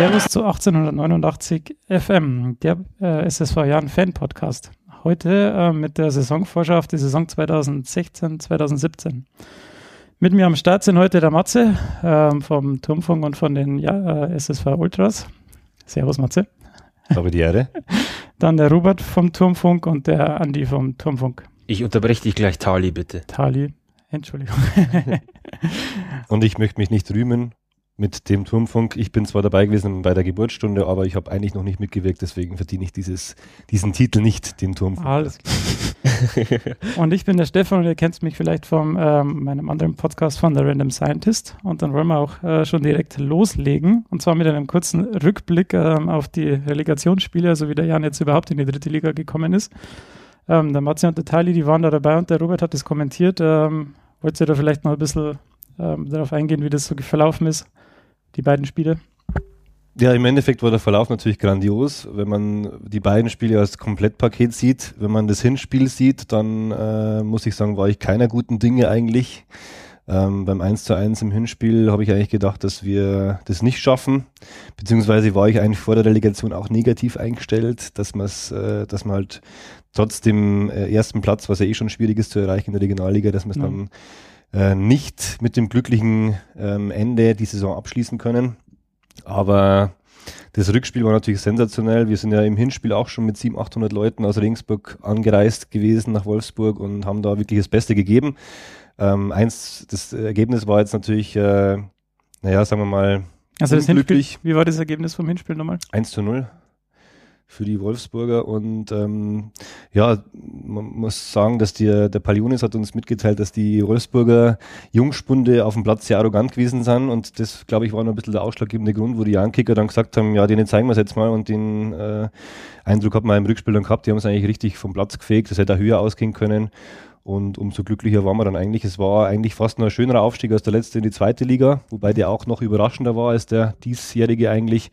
Servus zu 1889 FM, der äh, SSV Jahren Fan Podcast. Heute äh, mit der Saisonvorschau auf die Saison 2016-2017. Mit mir am Start sind heute der Matze äh, vom Turmfunk und von den ja, äh, SSV Ultras. Servus Matze. Habe die Ehre. Dann der Robert vom Turmfunk und der Andi vom Turmfunk. Ich unterbreche dich gleich, Tali, bitte. Tali, Entschuldigung. und ich möchte mich nicht rühmen, mit dem Turmfunk. Ich bin zwar dabei gewesen bei der Geburtsstunde, aber ich habe eigentlich noch nicht mitgewirkt, deswegen verdiene ich dieses, diesen Titel nicht, den Turmfunk. Alles klar. und ich bin der Stefan und ihr kennt mich vielleicht von ähm, meinem anderen Podcast von The Random Scientist. Und dann wollen wir auch äh, schon direkt loslegen. Und zwar mit einem kurzen Rückblick ähm, auf die Relegationsspiele, also wie der Jan jetzt überhaupt in die dritte Liga gekommen ist. Ähm, der Matze und der Tali, die waren da dabei und der Robert hat das kommentiert. Ähm, wollt ihr da vielleicht noch ein bisschen ähm, darauf eingehen, wie das so verlaufen ist? Die beiden Spiele? Ja, im Endeffekt war der Verlauf natürlich grandios. Wenn man die beiden Spiele als Komplettpaket sieht, wenn man das Hinspiel sieht, dann äh, muss ich sagen, war ich keiner guten Dinge eigentlich. Ähm, beim 1 zu 1 im Hinspiel habe ich eigentlich gedacht, dass wir das nicht schaffen. Beziehungsweise war ich eigentlich vor der Delegation auch negativ eingestellt, dass, man's, äh, dass man halt trotz dem äh, ersten Platz, was ja eh schon schwierig ist zu erreichen in der Regionalliga, dass man es ja. dann äh, nicht mit dem glücklichen ähm, Ende die Saison abschließen können. Aber das Rückspiel war natürlich sensationell. Wir sind ja im Hinspiel auch schon mit 700, 800 Leuten aus Regensburg angereist gewesen nach Wolfsburg und haben da wirklich das Beste gegeben. Ähm, eins, das Ergebnis war jetzt natürlich, äh, naja, sagen wir mal, also das Hinspiel, wie war das Ergebnis vom Hinspiel nochmal? 1 zu 0 für die Wolfsburger. Und ähm, ja, man muss sagen, dass die, der Palionis hat uns mitgeteilt, dass die Wolfsburger Jungspunde auf dem Platz sehr arrogant gewesen sind. Und das, glaube ich, war noch ein bisschen der ausschlaggebende Grund, wo die Young-Kicker dann gesagt haben, ja, denen zeigen wir es jetzt mal. Und den äh, Eindruck hat man im Rückspiel dann gehabt, die haben es eigentlich richtig vom Platz gefegt. Das hätte auch höher ausgehen können. Und umso glücklicher waren wir dann eigentlich. Es war eigentlich fast noch ein schönerer Aufstieg als der letzte in die zweite Liga, wobei der auch noch überraschender war als der diesjährige eigentlich.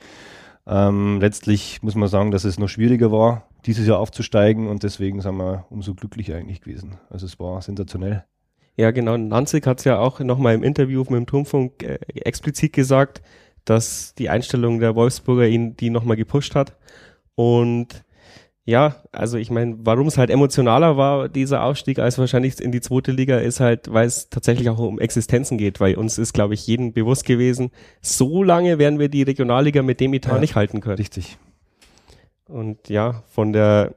Ähm, letztlich muss man sagen, dass es noch schwieriger war, dieses Jahr aufzusteigen und deswegen sind wir umso glücklicher eigentlich gewesen. Also es war sensationell. Ja, genau. Nanzig hat es ja auch nochmal im Interview mit dem Turmfunk äh, explizit gesagt, dass die Einstellung der Wolfsburger ihn die nochmal gepusht hat. Und ja, also ich meine, warum es halt emotionaler war, dieser Aufstieg, als wahrscheinlich in die zweite Liga, ist halt, weil es tatsächlich auch um Existenzen geht, weil uns ist, glaube ich, jedem bewusst gewesen, so lange werden wir die Regionalliga mit dem Etat ja, nicht halten können. Richtig. Und ja, von der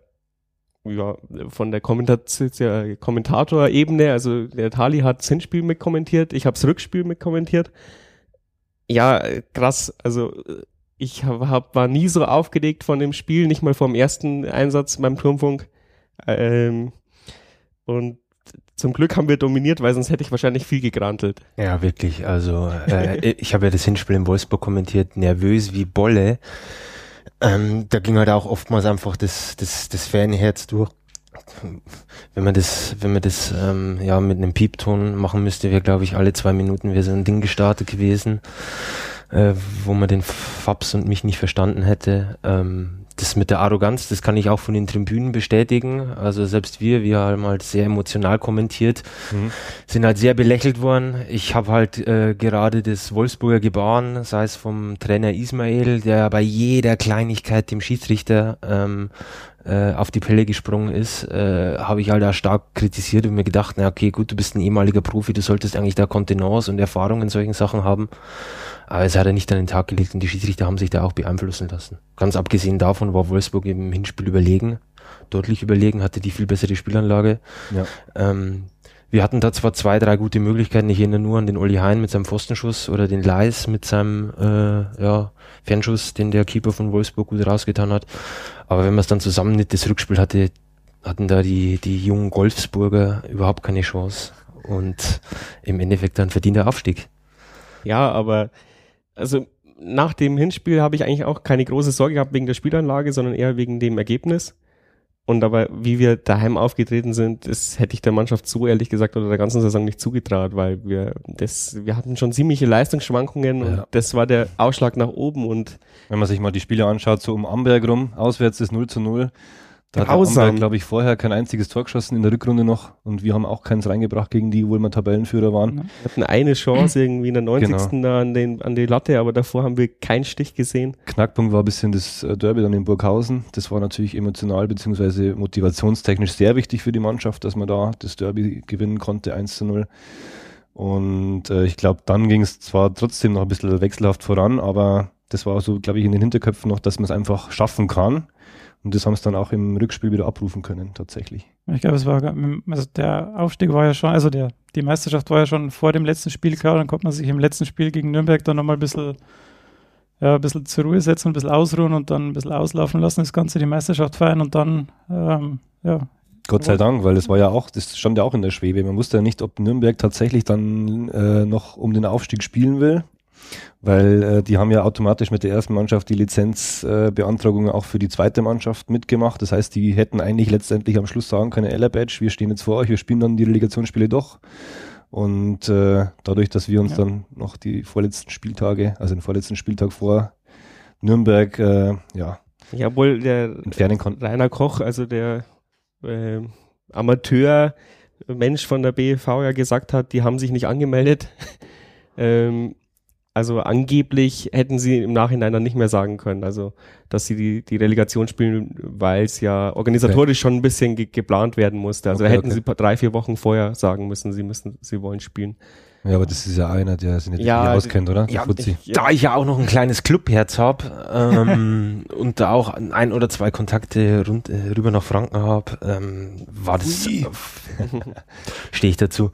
ja, von der Kommentator-Ebene, also der Tali hat das Hinspiel mitkommentiert, ich habe das Rückspiel mitkommentiert. Ja, krass, also ich hab, hab, war nie so aufgeregt von dem Spiel, nicht mal vom ersten Einsatz beim Turmfunk. Ähm, und zum Glück haben wir dominiert, weil sonst hätte ich wahrscheinlich viel gegrantelt. Ja, wirklich. Also äh, ich habe ja das Hinspiel in Wolfsburg kommentiert, nervös wie Bolle. Ähm, da ging halt auch oftmals einfach das, das, das Fanherz durch. Wenn man das, wenn man das ähm, ja mit einem Piepton machen müsste, wäre glaube ich alle zwei Minuten wäre so ein Ding gestartet gewesen äh, wo man den Fabs und mich nicht verstanden hätte. Ähm, das mit der Arroganz, das kann ich auch von den Tribünen bestätigen. Also selbst wir, wir haben halt sehr emotional kommentiert, mhm. sind halt sehr belächelt worden. Ich habe halt äh, gerade das Wolfsburger Gebaren, sei es vom Trainer Ismail, der bei jeder Kleinigkeit dem Schiedsrichter ähm, äh, auf die Pelle gesprungen ist, äh, habe ich halt da stark kritisiert und mir gedacht, na okay, gut, du bist ein ehemaliger Profi, du solltest eigentlich da Kontenance und Erfahrung in solchen Sachen haben. Aber es hat er nicht an den Tag gelegt und die Schiedsrichter haben sich da auch beeinflussen lassen. Ganz abgesehen davon war Wolfsburg im Hinspiel überlegen, deutlich überlegen, hatte die viel bessere Spielanlage. Ja. Ähm, wir hatten da zwar zwei, drei gute Möglichkeiten. Ich erinnere nur an den Olli Hein mit seinem Pfostenschuss oder den Leis mit seinem äh, ja, Fernschuss, den der Keeper von Wolfsburg gut rausgetan hat. Aber wenn man es dann zusammennimmt, das Rückspiel hatte, hatten da die, die jungen Golfsburger überhaupt keine Chance. Und im Endeffekt dann verdient der Aufstieg. Ja, aber also nach dem Hinspiel habe ich eigentlich auch keine große Sorge gehabt wegen der Spielanlage, sondern eher wegen dem Ergebnis. Und aber wie wir daheim aufgetreten sind, das hätte ich der Mannschaft so ehrlich gesagt oder der ganzen Saison nicht zugetraut, weil wir das, wir hatten schon ziemliche Leistungsschwankungen und das war der Ausschlag nach oben und wenn man sich mal die Spiele anschaut, so um Amberg rum, auswärts ist 0 zu 0, Da hat glaube ich, vorher kein einziges Tor geschossen in der Rückrunde noch und wir haben auch keins reingebracht gegen die, obwohl wir Tabellenführer waren. Wir hatten eine Chance irgendwie in der 90. Genau. Da an, den, an die Latte, aber davor haben wir keinen Stich gesehen. Knackpunkt war ein bisschen das äh, Derby dann in Burghausen. Das war natürlich emotional bzw. motivationstechnisch sehr wichtig für die Mannschaft, dass man da das Derby gewinnen konnte, 1 zu 0. Und äh, ich glaube, dann ging es zwar trotzdem noch ein bisschen wechselhaft voran, aber das war so, glaube ich, in den Hinterköpfen noch, dass man es einfach schaffen kann und das haben sie dann auch im Rückspiel wieder abrufen können, tatsächlich. Ich glaube, es war, also der Aufstieg war ja schon, also der, die Meisterschaft war ja schon vor dem letzten Spiel klar, dann konnte man sich im letzten Spiel gegen Nürnberg dann nochmal ein bisschen, ja, ein bisschen zur Ruhe setzen, ein bisschen ausruhen und dann ein bisschen auslaufen lassen, das Ganze, die Meisterschaft feiern und dann, ähm, ja. Gott sei Dank, weil das war ja auch, das stand ja auch in der Schwebe. Man wusste ja nicht, ob Nürnberg tatsächlich dann äh, noch um den Aufstieg spielen will weil äh, die haben ja automatisch mit der ersten Mannschaft die Lizenzbeantragung äh, auch für die zweite Mannschaft mitgemacht. Das heißt, die hätten eigentlich letztendlich am Schluss sagen können, Ella Badge, wir stehen jetzt vor euch, wir spielen dann die Relegationsspiele doch. Und äh, dadurch, dass wir uns ja. dann noch die vorletzten Spieltage, also den vorletzten Spieltag vor Nürnberg, äh, ja, ja, wohl der entfernen konnten. Rainer Koch, also der äh, Amateur Mensch von der BEV ja gesagt hat, die haben sich nicht angemeldet. ähm, also angeblich hätten sie im Nachhinein dann nicht mehr sagen können, also dass sie die, die Relegation spielen, weil es ja organisatorisch okay. schon ein bisschen ge geplant werden musste. Also okay, hätten okay. sie drei, vier Wochen vorher sagen müssen, sie müssen, sie wollen spielen. Ja, aber das ist ja einer, der sich nicht ja, auskennt, oder? Ja, ich, da ich ja auch noch ein kleines Clubherz habe ähm, und da auch ein oder zwei Kontakte rund, äh, rüber nach Franken habe, ähm, war das. Stehe ich dazu.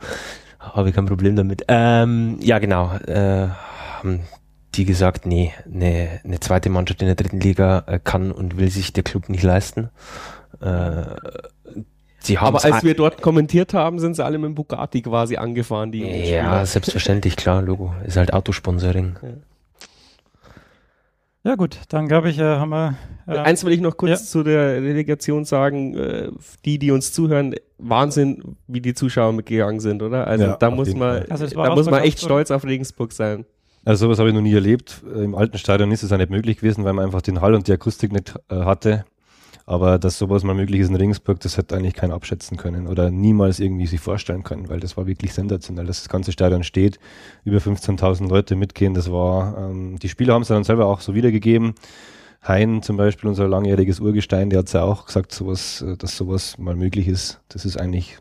Habe ich kein Problem damit. Ähm, ja, genau. Äh, haben die gesagt, nee, eine, eine zweite Mannschaft in der dritten Liga äh, kann und will sich der Club nicht leisten. Äh, sie haben Aber als wir dort kommentiert haben, sind sie alle mit dem Bugatti quasi angefahren. Die ja, Spieler. selbstverständlich, klar, Logo. Ist halt Autosponsoring. Ja. Ja gut, dann glaube ich, äh, haben wir. Äh, Eins will ich noch kurz ja. zu der Relegation sagen. Äh, die, die uns zuhören, Wahnsinn, wie die Zuschauer mitgegangen sind, oder? Also ja, da muss man, also da muss man echt stolz auf Regensburg sein. Also sowas habe ich noch nie erlebt. Im alten Stadion ist es ja nicht möglich gewesen, weil man einfach den Hall und die Akustik nicht äh, hatte. Aber dass sowas mal möglich ist in Regensburg, das hätte eigentlich keiner abschätzen können oder niemals irgendwie sich vorstellen können, weil das war wirklich sensationell, dass das ganze Stadion steht, über 15.000 Leute mitgehen. Das war, ähm, die Spieler haben es dann selber auch so wiedergegeben. Hein zum Beispiel, unser langjähriges Urgestein, der hat ja auch gesagt, sowas, äh, dass sowas mal möglich ist. Das ist eigentlich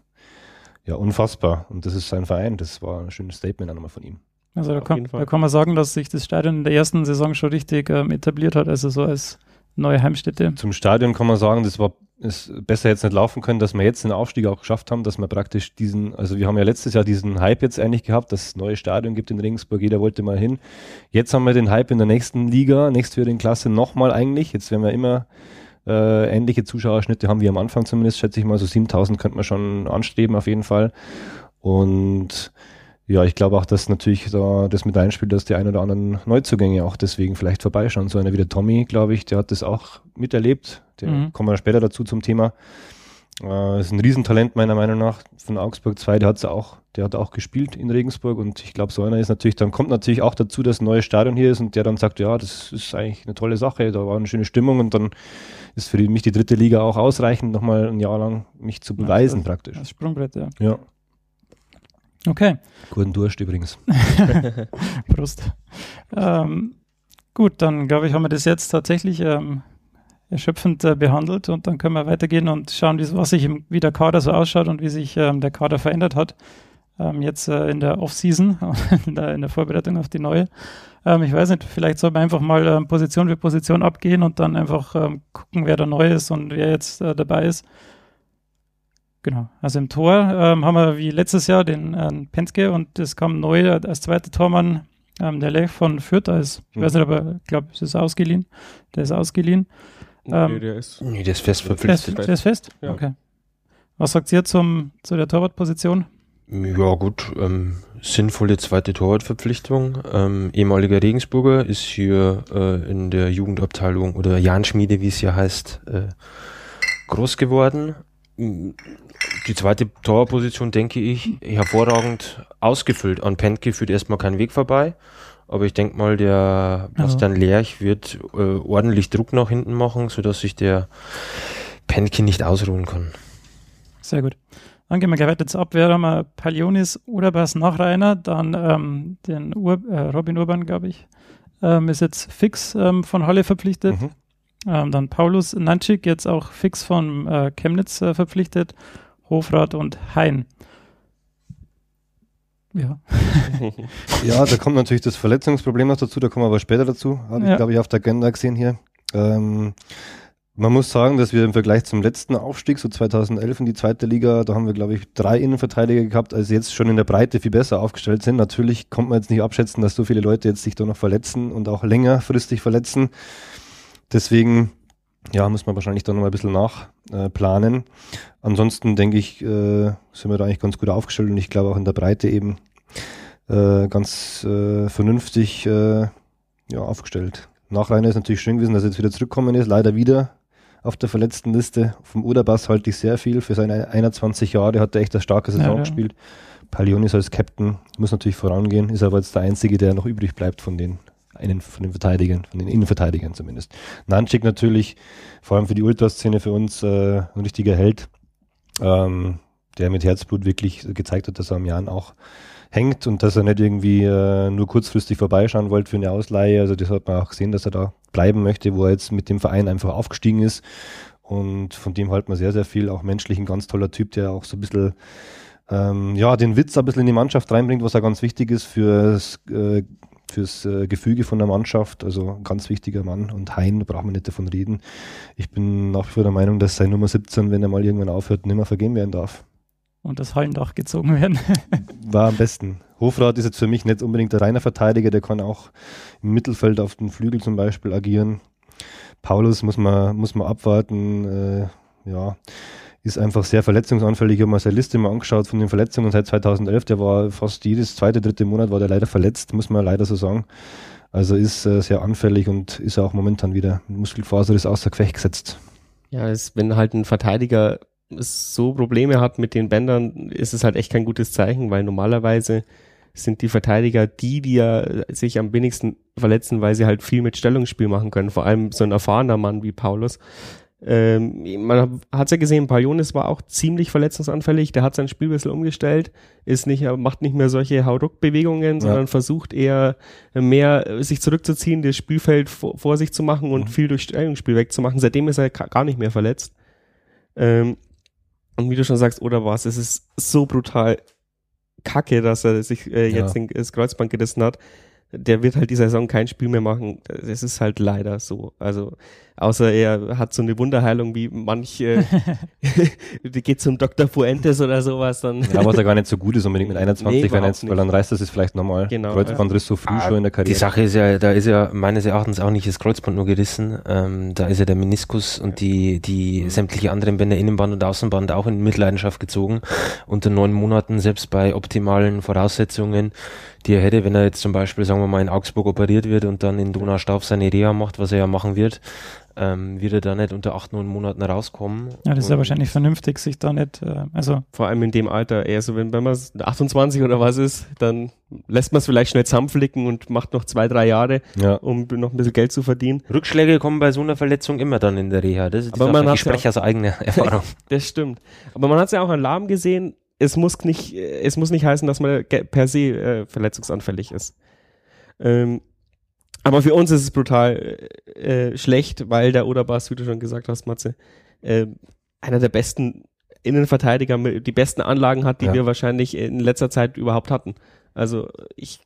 ja unfassbar. Und das ist sein Verein. Das war ein schönes Statement auch nochmal von ihm. Also da kann, da kann, man sagen, dass sich das Stadion in der ersten Saison schon richtig ähm, etabliert hat, also so als neue Heimstätte. Zum Stadion kann man sagen, das war ist besser jetzt nicht laufen können, dass wir jetzt den Aufstieg auch geschafft haben, dass wir praktisch diesen, also wir haben ja letztes Jahr diesen Hype jetzt eigentlich gehabt, dass es neue Stadion gibt in Regensburg, jeder wollte mal hin. Jetzt haben wir den Hype in der nächsten Liga, nächsthöheren Klasse nochmal eigentlich. Jetzt werden wir immer äh, ähnliche Zuschauerschnitte haben wie am Anfang zumindest, schätze ich mal, so 7000 könnte man schon anstreben auf jeden Fall. Und ja, ich glaube auch, dass natürlich da das mit einspielt, dass die ein oder anderen Neuzugänge auch deswegen vielleicht vorbeischauen. So einer wie der Tommy, glaube ich, der hat das auch miterlebt. Der mhm. kommen wir später dazu zum Thema. Äh, ist ein Riesentalent meiner Meinung nach von Augsburg 2, der hat's auch, der hat auch gespielt in Regensburg und ich glaube, so einer ist natürlich, dann kommt natürlich auch dazu, dass ein neues Stadion hier ist und der dann sagt, ja, das ist eigentlich eine tolle Sache, da war eine schöne Stimmung und dann ist für mich die dritte Liga auch ausreichend, nochmal ein Jahr lang mich zu beweisen ja, das, praktisch. Das Sprungbrett, ja. Ja. Okay. Guten Durst übrigens. Prost. Ähm, gut, dann glaube ich, haben wir das jetzt tatsächlich ähm, erschöpfend äh, behandelt und dann können wir weitergehen und schauen, wie, was sich im, wie der Kader so ausschaut und wie sich ähm, der Kader verändert hat. Ähm, jetzt äh, in der Off-Season, in, in, der Vorbereitung auf die neue. Ähm, ich weiß nicht, vielleicht soll man einfach mal ähm, Position für Position abgehen und dann einfach gucken, wer da neu ist und wer jetzt äh, dabei ist. Genau. Also im Tor ähm, haben wir wie letztes Jahr den äh, Penske und es kam neu als zweiter Tormann ähm, der Lech von Fürth. Als, ich weiß nicht, aber ich glaube, es ist ausgeliehen. Der ist ausgeliehen. Ähm, nee, der ist, nee, der ist fest verpflichtet. Der ist fest? Ja. Okay. Was sagt ihr zum, zu der Torwartposition? Ja, gut. Ähm, sinnvolle zweite Torwartverpflichtung. Ähm, ehemaliger Regensburger ist hier äh, in der Jugendabteilung oder Jahnschmiede, wie es ja heißt, äh, groß geworden die zweite Torposition, denke ich, hervorragend ausgefüllt. An Pentke führt erstmal kein Weg vorbei. Aber ich denke mal, der Bastian ja. Lerch wird äh, ordentlich Druck nach hinten machen, sodass sich der Penke nicht ausruhen kann. Sehr gut. Dann gehen wir gleich weiter zur Abwehr. Haben wir Palionis, Urabas, Nachreiner, dann ähm, den Ur äh, Robin Urban, glaube ich, ähm, ist jetzt fix ähm, von Halle verpflichtet. Mhm. Ähm, dann Paulus Nanchik, jetzt auch fix von äh, Chemnitz äh, verpflichtet. Hofrat und Hein. Ja. ja, da kommt natürlich das Verletzungsproblem noch dazu, da kommen wir aber später dazu. Habe ja. ich, glaube ich, auf der Agenda gesehen hier. Ähm, man muss sagen, dass wir im Vergleich zum letzten Aufstieg, so 2011 in die zweite Liga, da haben wir, glaube ich, drei Innenverteidiger gehabt, also jetzt schon in der Breite viel besser aufgestellt sind. Natürlich kommt man jetzt nicht abschätzen, dass so viele Leute jetzt sich da noch verletzen und auch längerfristig verletzen. Deswegen, ja, muss man wahrscheinlich da noch mal ein bisschen nachplanen. Äh, Ansonsten denke ich, äh, sind wir da eigentlich ganz gut aufgestellt und ich glaube auch in der Breite eben äh, ganz äh, vernünftig äh, ja, aufgestellt. Nachreiner ist natürlich schön gewesen, dass er jetzt wieder zurückgekommen ist, leider wieder auf der verletzten Liste. Vom Uderbass halte ich sehr viel. Für seine 21 Jahre hat er echt eine starke Saison ja, ja. gespielt. Palionis als Captain muss natürlich vorangehen, ist aber jetzt der Einzige, der noch übrig bleibt von den einen von den Verteidigern, von den Innenverteidigern zumindest. Nanchik natürlich, vor allem für die Ultraszene für uns äh, ein richtiger Held, ähm, der mit Herzblut wirklich gezeigt hat, dass er am Jahren auch hängt und dass er nicht irgendwie äh, nur kurzfristig vorbeischauen wollte für eine Ausleihe. Also das hat man auch gesehen, dass er da bleiben möchte, wo er jetzt mit dem Verein einfach aufgestiegen ist. Und von dem halten wir sehr, sehr viel. Auch menschlich ein ganz toller Typ, der auch so ein bisschen ähm, ja, den Witz ein bisschen in die Mannschaft reinbringt, was auch ganz wichtig ist fürs, äh, fürs äh, Gefüge von der Mannschaft. Also ganz wichtiger Mann. Und Hein, da braucht man nicht davon reden. Ich bin nach wie vor der Meinung, dass sein Nummer 17, wenn er mal irgendwann aufhört, nicht mehr vergeben werden darf und das Hallendach gezogen werden. War am besten. Hofrat ist jetzt für mich nicht unbedingt der reine Verteidiger, der kann auch im Mittelfeld auf den Flügel zum Beispiel agieren. Paulus muss man, muss man abwarten, äh, ja, ist einfach sehr verletzungsanfällig. Ich habe mir seine Liste mal angeschaut von den Verletzungen seit 2011. Der war fast jedes zweite, dritte Monat war der leider verletzt, muss man leider so sagen. Also ist äh, sehr anfällig und ist auch momentan wieder Muskelfaser ist außer Gefecht gesetzt. Ja, ist, wenn halt ein Verteidiger so Probleme hat mit den Bändern, ist es halt echt kein gutes Zeichen, weil normalerweise sind die Verteidiger die, die ja sich am wenigsten verletzen, weil sie halt viel mit Stellungsspiel machen können. Vor allem so ein erfahrener Mann wie Paulus. Ähm, man hat ja gesehen, Palionis war auch ziemlich verletzungsanfällig. Der hat sein Spiel ein bisschen umgestellt, ist nicht, macht nicht mehr solche Hauruck-Bewegungen, sondern ja. versucht eher mehr sich zurückzuziehen, das Spielfeld vor, vor sich zu machen und mhm. viel durch Stellungsspiel wegzumachen. Seitdem ist er gar nicht mehr verletzt. Ähm, und wie du schon sagst, oder was, es ist so brutal kacke, dass er sich äh, jetzt ja. den, das Kreuzband gerissen hat der wird halt die Saison kein Spiel mehr machen. Das ist halt leider so. Also, außer er hat so eine Wunderheilung wie manch, äh, die geht zum Dr. Fuentes oder sowas, dann. Ja, was er gar nicht so gut ist unbedingt mit 21, nee, wenn jetzt, weil dann reißt das ist vielleicht nochmal. Genau. Kreuzbandriss so früh ah, schon in der Karriere. Die Sache ist ja, da ist ja meines Erachtens auch nicht das Kreuzband nur gerissen. Ähm, da ist ja der Meniskus und die, die mhm. sämtliche anderen Bänder, Innenband und Außenband auch in Mitleidenschaft gezogen. Unter neun Monaten, selbst bei optimalen Voraussetzungen, die er hätte, wenn er jetzt zum Beispiel, sagen wir mal, in Augsburg operiert wird und dann in Donaustauf seine Reha macht, was er ja machen wird, ähm, wird er da nicht unter acht, neun Monaten rauskommen. Ja, das ist ja wahrscheinlich vernünftig, sich da nicht, äh, also. Vor allem in dem Alter, eher so, wenn, wenn man 28 oder was ist, dann lässt man es vielleicht schnell zusammenflicken und macht noch zwei, drei Jahre, ja. um noch ein bisschen Geld zu verdienen. Rückschläge kommen bei so einer Verletzung immer dann in der Reha. Das, das Aber man ich spreche ja aus eigener Erfahrung. das stimmt. Aber man hat es ja auch an Lahm gesehen, es muss nicht, es muss nicht heißen, dass man per se äh, verletzungsanfällig ist. Ähm, aber für uns ist es brutal äh, schlecht, weil der Oderbas, wie du schon gesagt hast, Matze, äh, einer der besten Innenverteidiger, die besten Anlagen hat, die ja. wir wahrscheinlich in letzter Zeit überhaupt hatten. Also ich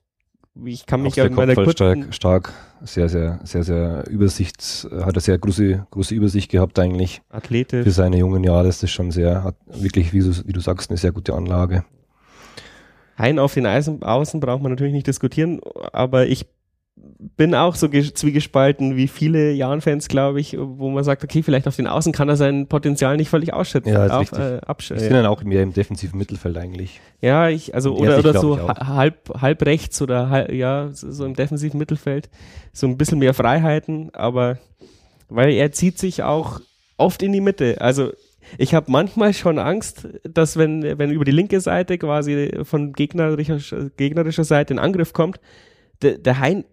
ich kann mich ja in meiner kurzen stark, stark, sehr, sehr, sehr, sehr Übersicht, hat er sehr große, große Übersicht gehabt eigentlich. Athletisch. Für seine jungen Jahre ist das schon sehr, hat wirklich, wie du, wie du sagst, eine sehr gute Anlage. Hein auf den Außen, Außen braucht man natürlich nicht diskutieren, aber ich bin auch so zwiegespalten wie viele Jan-Fans, glaube ich, wo man sagt, okay, vielleicht auf den Außen kann er sein Potenzial nicht völlig ausschätzen. Ja, auf, äh, absch- Ich bin dann auch mehr im defensiven Mittelfeld eigentlich. Ja, ich, also, oder, oder so halb, halb rechts oder halb, ja, so im defensiven Mittelfeld. So ein bisschen mehr Freiheiten, aber weil er zieht sich auch oft in die Mitte. Also, ich habe manchmal schon Angst, dass wenn, wenn über die linke Seite quasi von gegnerischer, gegnerischer Seite ein Angriff kommt, der, der Hein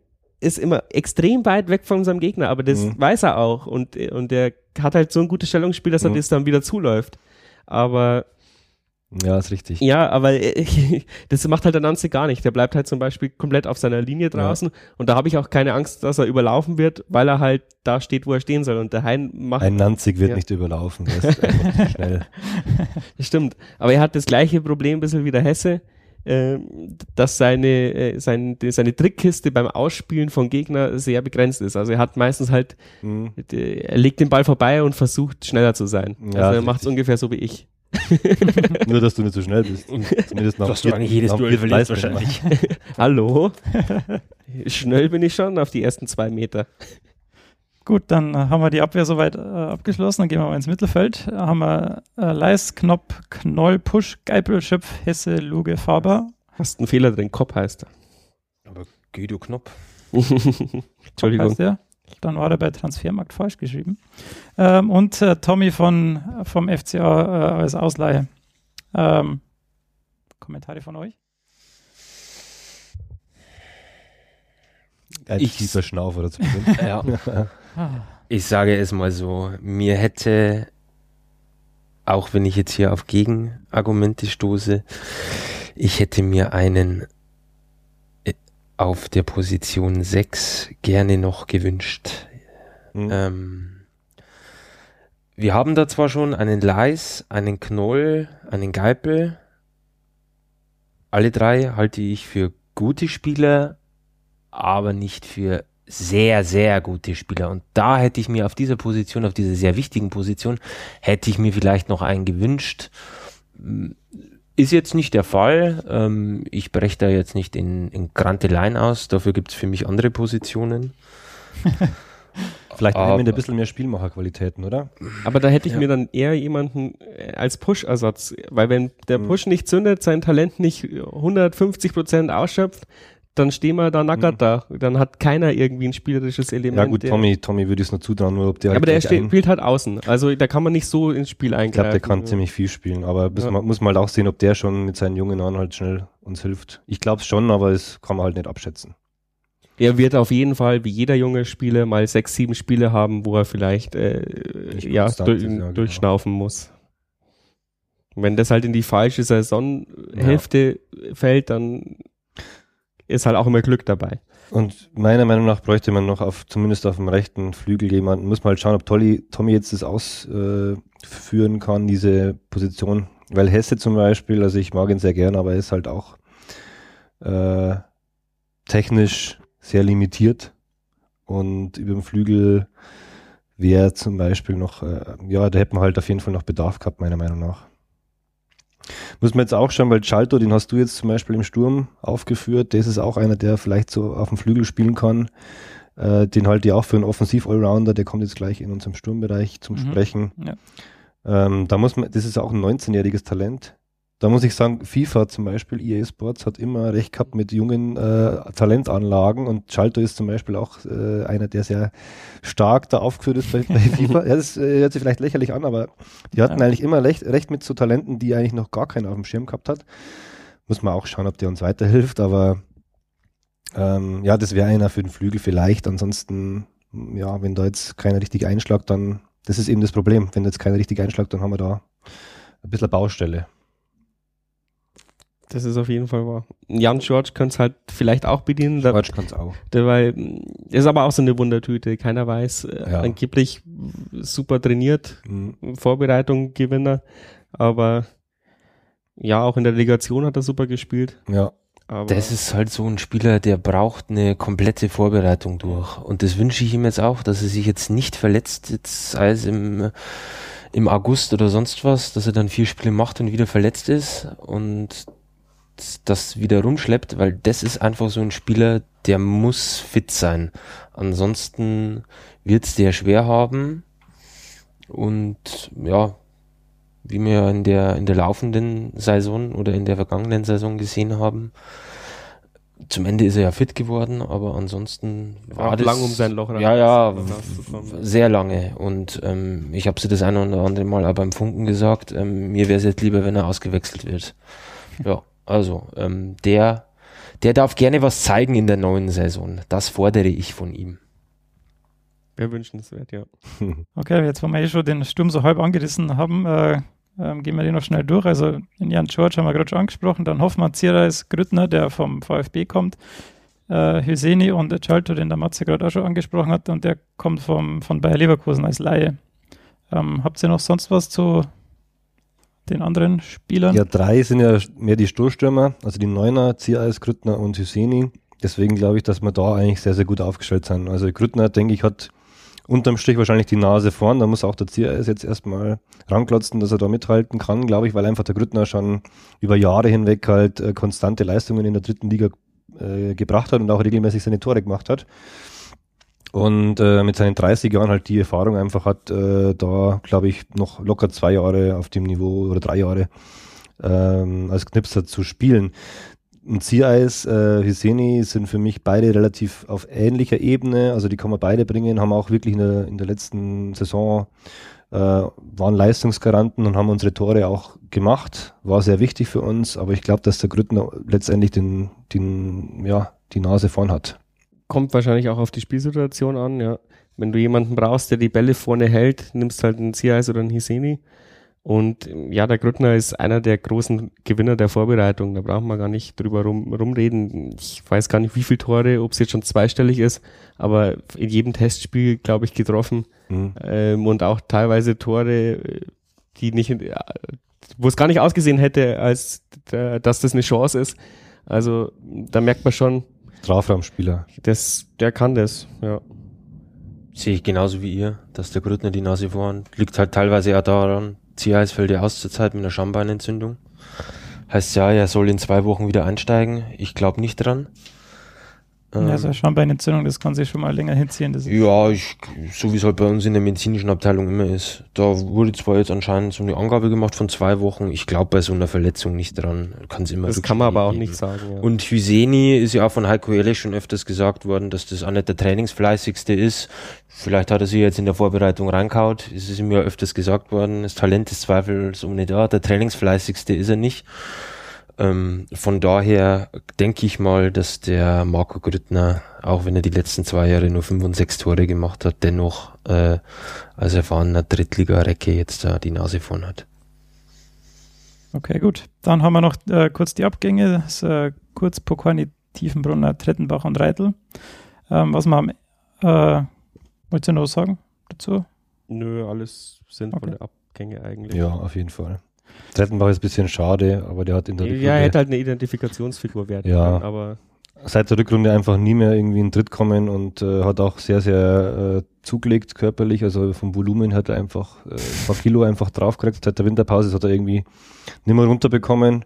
ist immer extrem weit weg von unserem Gegner, aber das mhm. weiß er auch und, und der hat halt so ein gutes Stellungsspiel, dass er Mhm. das dann wieder zuläuft. Aber Ja, ist richtig. ja, aber äh, das macht halt der Nanze gar nicht. Der bleibt halt zum Beispiel komplett auf seiner Linie draußen und da habe ich auch keine Angst, dass er überlaufen wird, weil er halt da steht, wo er stehen soll. Und der Hein macht Ein Nanzig wird Ja. nicht überlaufen. Der ist einfach schnell. Das stimmt. Aber er hat das gleiche Problem ein bisschen wie der Hesse, dass seine, äh, sein, die- seine Trickkiste beim Ausspielen von Gegner sehr begrenzt ist. Also er hat meistens halt, Mhm. äh, er legt den Ball vorbei und versucht schneller zu sein. Ja, also er macht es ungefähr so wie ich. Nur, dass du nicht so schnell bist. Zumindest nach Dass du eigentlich jedes Duell verlierst wahrscheinlich. Hallo? Schnell bin ich schon auf die ersten zwei Meter. Gut, dann äh, haben wir die Abwehr soweit äh, abgeschlossen. Dann gehen wir mal ins Mittelfeld. Da haben wir äh, Leis, Knopp, Knoll, Pusch, Geipel, Schöpf, Hesse, Luge, Faber. Hast einen Fehler drin, Kopf heißt er. Aber Guido Knopp. Entschuldigung. Heißt der? Dann war er bei Transfermarkt falsch geschrieben. Ähm, und äh, Tommy von, vom FCA äh, als Ausleihe. Ähm, Kommentare von euch? Ein Ich- tiefer Schnauf oder so. Ja. Ich sage es mal so, mir hätte, auch wenn ich jetzt hier auf Gegenargumente stoße, ich hätte mir einen äh, auf der Position 6 gerne noch gewünscht. Mhm. Ähm, wir haben da zwar schon einen Leis, einen Knoll, einen Geipel. Alle drei halte ich für gute Spieler, aber nicht für sehr, sehr gute Spieler. Und da hätte ich mir auf dieser Position, auf dieser sehr wichtigen Position, hätte ich mir vielleicht noch einen gewünscht. Ist jetzt nicht der Fall. Ähm, ich breche da jetzt nicht in, in Granteleien aus. Dafür gibt es für mich andere Positionen. Vielleicht nehmen wir ein bisschen mehr Spielmacherqualitäten, oder? Aber da hätte ich Ja. mir dann eher jemanden äh, als Push-Ersatz, weil wenn der Mhm. Push nicht zündet, sein Talent nicht 150 Prozent ausschöpft, dann stehen wir da nackert Mhm. da. Dann hat keiner irgendwie ein spielerisches Element. Ja gut, Tommy, Tommy würde ich es nur zutrauen, nur ob der aber der steht, spielt halt außen. Also da kann man nicht so ins Spiel Ich eingreifen. glaube, der kann ziemlich viel spielen, aber muss, Ja. man, muss man halt auch sehen, ob der schon mit seinen jungen Jahren halt schnell uns hilft. Ich glaube es schon, aber das kann man halt nicht abschätzen. Er wird auf jeden Fall, wie jeder junge Spieler, mal sechs, sieben Spiele haben, wo er vielleicht äh, ja, durch, ja, genau. durchschnaufen muss. Wenn das halt in die falsche Saisonhälfte fällt, dann ist halt auch immer Glück dabei. Und meiner Meinung nach bräuchte man noch auf, zumindest auf dem rechten Flügel jemanden. Muss man halt schauen, ob Tolly, Tommy jetzt das ausführen äh, kann, diese Position. Weil Hesse zum Beispiel, also ich mag ihn sehr gern, aber er ist halt auch äh, technisch sehr limitiert. Und über dem Flügel wäre zum Beispiel noch, äh, ja, da hätte man halt auf jeden Fall noch Bedarf gehabt, meiner Meinung nach. Muss man jetzt auch schauen, weil Schalto, den hast du jetzt zum Beispiel im Sturm aufgeführt, das ist auch einer, der vielleicht so auf dem Flügel spielen kann. Äh, den halte ich auch für einen Offensiv-Allrounder, der kommt jetzt gleich in unserem Sturmbereich zum Mhm. Sprechen. Ja. Ähm, da muss man, das ist auch ein 19-jähriges Talent. Da muss ich sagen, FIFA zum Beispiel, EA Sports hat immer recht gehabt mit jungen äh, Talentanlagen und Schalto ist zum Beispiel auch äh, einer, der sehr stark da aufgeführt ist bei, bei FIFA. Ja, das äh, hört sich vielleicht lächerlich an, aber die hatten Ja. eigentlich immer recht, recht mit so Talenten, die eigentlich noch gar keiner auf dem Schirm gehabt hat. Muss man auch schauen, ob der uns weiterhilft, aber ähm, ja, das wäre einer für den Flügel vielleicht. Ansonsten, ja, wenn da jetzt keiner richtig einschlagt, dann, das ist eben das Problem. Wenn jetzt keiner richtig einschlagt, dann haben wir da ein bisschen Baustelle. Das ist auf jeden Fall wahr. Jan George könnte es halt vielleicht auch bedienen, da, Quatsch kann's auch. der, weil mh, ist aber auch so eine Wundertüte. Keiner weiß, äh, Ja. angeblich super trainiert, Mhm. Vorbereitung Gewinner, aber ja, auch in der Delegation hat er super gespielt. Ja, Aber Das ist halt so ein Spieler, der braucht eine komplette Vorbereitung durch. Und das wünsche ich ihm jetzt auch, dass er sich jetzt nicht verletzt, jetzt sei es im, im August oder sonst was, dass er dann vier Spiele macht und wieder verletzt ist und das wieder rumschleppt, weil das ist einfach so ein Spieler, der muss fit sein. Ansonsten wird's der schwer haben. Und ja, wie wir in der, in der laufenden Saison oder in der vergangenen Saison gesehen haben, zum Ende ist er ja fit geworden, aber ansonsten war war das lang um sein Loch ja, ja, sehr lange. Und ähm, ich habe sie das eine oder andere Mal auch beim Funken gesagt, ähm, mir wäre es jetzt lieber, wenn er ausgewechselt wird. Ja, also ähm, der, der darf gerne was zeigen in der neuen Saison. Das fordere ich von ihm. Wäre wünschenswert, ja. Okay, jetzt, wo wir eh schon den Sturm so halb angerissen haben, äh, ähm, gehen wir den noch schnell durch. Also, in Jan George haben wir gerade schon angesprochen, dann Hoffmann, Ziereis, Grüttner, der vom VfB kommt, äh, Hüseni und Chalto, den der Matze gerade auch schon angesprochen hat, und der kommt vom, von Bayer Leverkusen als Laie. Ähm, habt ihr noch sonst was zu den anderen Spielern? Ja, drei sind ja mehr die Stoßstürmer, also die Neuner, Ziereis, Grüttner und Hüseni. Deswegen glaube ich, dass wir da eigentlich sehr, sehr gut aufgestellt sind. Also Grüttner, denke ich, hat unterm Strich wahrscheinlich die Nase vorn. Da muss auch der Ziereis jetzt erstmal ranklotzen, dass er da mithalten kann, glaube ich, weil einfach der Grüttner schon über Jahre hinweg halt äh, konstante Leistungen in der dritten Liga äh, gebracht hat und auch regelmäßig seine Tore gemacht hat. Und äh, mit seinen 30 Jahren halt die Erfahrung einfach hat, äh, da glaube ich noch locker zwei Jahre auf dem Niveau oder drei Jahre ähm, als Knipser zu spielen. Und Ziereis, äh, Hyseni sind für mich beide relativ auf ähnlicher Ebene. Also die kann man beide bringen, haben auch wirklich in der, in der letzten Saison äh, waren Leistungsgaranten und haben unsere Tore auch gemacht. War sehr wichtig für uns, aber ich glaube, dass der Grüttner letztendlich den, den, ja, die Nase vorn hat. Kommt wahrscheinlich auch auf die Spielsituation an, ja. Wenn du jemanden brauchst, der die Bälle vorne hält, nimmst halt einen Ziereis oder einen Hiseni. Und ja, der Grüttner ist einer der großen Gewinner der Vorbereitung. Da brauchen wir gar nicht drüber rum, rumreden. Ich weiß gar nicht, wie viele Tore, ob es jetzt schon zweistellig ist, aber in jedem Testspiel, glaube ich, getroffen. Mhm. Ähm, und auch teilweise Tore, die nicht, wo es gar nicht ausgesehen hätte, als dass das eine Chance ist. Also da merkt man schon. Strafraumspieler. Das, der kann das, ja. Sehe ich genauso wie ihr, dass der Grüttner die Nase vorn liegt halt teilweise auch daran, Ziereis fällt ja aus zur Zeit mit einer Schambeinentzündung. Heißt ja, er soll in zwei Wochen wieder einsteigen. Ich glaube nicht dran. Ähm, also Schambeinentzündung, das kann sich schon mal länger hinziehen. ja, ich, so wie es halt bei uns in der medizinischen Abteilung immer ist. Da wurde zwar jetzt anscheinend so eine Angabe gemacht von zwei Wochen. Ich glaube bei so einer Verletzung nicht dran. Kann es immer Das kann man aber auch nicht sagen. Ja. Und Hyseni ist ja auch von Heiko Ehrlich schon öfters gesagt worden, dass das auch nicht der trainingsfleißigste ist. Vielleicht hat er sich jetzt in der Vorbereitung reinkaut. Es ist ihm ja öfters gesagt worden. Das Talent ist zweifelsohne da. Der trainingsfleißigste ist er nicht. Ähm, von daher denke ich mal, dass der Marco Grüttner, auch wenn er die letzten zwei Jahre nur fünf und sechs Tore gemacht hat, dennoch äh, als erfahrener Drittliga-Recke jetzt da die Nase vorn hat. Okay, gut. Dann haben wir noch äh, kurz die Abgänge. Das, äh, kurz Pokorny, Tiefenbrunner, Trettenbach und Reitel. Ähm, was wir haben, äh, wolltest du noch sagen dazu? Nö, alles sinnvolle okay. Abgänge eigentlich. Ja, auf jeden Fall. Trettenbach ist ein bisschen schade, aber der hat in der Rückrunde. Ja, er hätte halt eine Identifikationsfigur werden ja. können, aber. Seit der Rückrunde einfach nie mehr irgendwie in Dritt kommen und äh, hat auch sehr, sehr äh, zugelegt körperlich. Also vom Volumen hat er einfach äh, ein paar Kilo einfach draufgekriegt. Seit der Winterpause hat er irgendwie nicht mehr runterbekommen.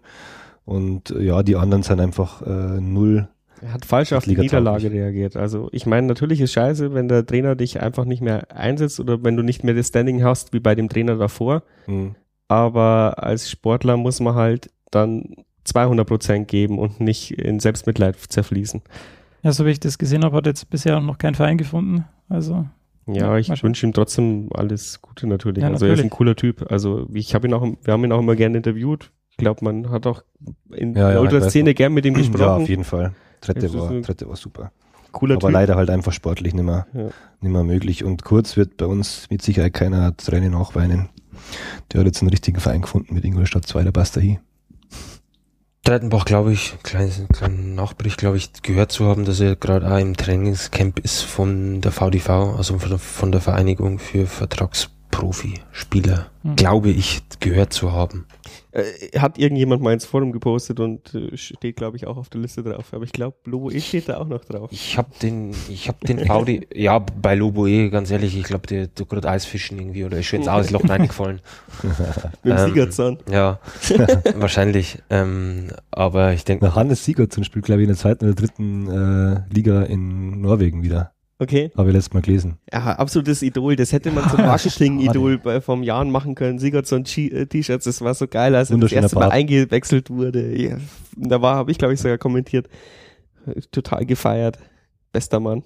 Und äh, ja, die anderen sind einfach äh, null. Er hat falsch auf die Niederlage reagiert. Also ich meine, natürlich ist scheiße, wenn der Trainer dich einfach nicht mehr einsetzt oder wenn du nicht mehr das Standing hast wie bei dem Trainer davor. Mhm aber als Sportler muss man halt dann 200 Prozent geben und nicht in Selbstmitleid zerfließen. Ja, so wie ich das gesehen habe, hat jetzt bisher noch kein Verein gefunden. Also ja, ich wünsche ihm trotzdem alles Gute natürlich. Ja, also natürlich. er ist ein cooler Typ. Also ich habe ihn auch, wir haben ihn auch immer gerne interviewt. Ich glaube, man hat auch in ja, der ja, Szene gern mit ihm gesprochen. Ja, auf jeden Fall. Dritte war, dritte war super. Cooler Aber typ. leider halt einfach sportlich nicht mehr, ja. nicht mehr möglich. Und kurz wird bei uns mit Sicherheit keiner Tränen nachweinen. Der hat jetzt einen richtigen Verein gefunden mit Ingolstadt 2, der hin. Breitenbach, glaube ich, kleinen, kleinen Nachbericht, glaube ich, gehört zu haben, dass er gerade auch im Trainingscamp ist von der VDV, also von der, von der Vereinigung für Vertragsprofi-Spieler, mhm. glaube ich, gehört zu haben. Äh, hat irgendjemand mal ins Forum gepostet und äh, steht, glaube ich, auch auf der Liste drauf. Aber ich glaube, Lobo E steht da auch noch drauf. Ich habe den, ich habe den Paudi, ja, bei Lobo E, ganz ehrlich, ich glaube, der tut gerade Eisfischen irgendwie oder ist schon ins Ausloch reingefallen. Mit dem ähm, Siegerzahn. Ja, wahrscheinlich. Ähm, aber ich denke. Hannes Siegerzahn spielt, glaube ich, in der zweiten oder dritten äh, Liga in Norwegen wieder. Okay. Habe ich letztes Mal gelesen. Ja, absolutes Idol. Das hätte man zum Marketing-Idol vom Jahren machen können. Sigurdsson äh, T-Shirts, das war so geil, als er das erste Mal eingewechselt wurde. Ja, da war, habe ich glaube ich sogar kommentiert. Total gefeiert. Bester Mann.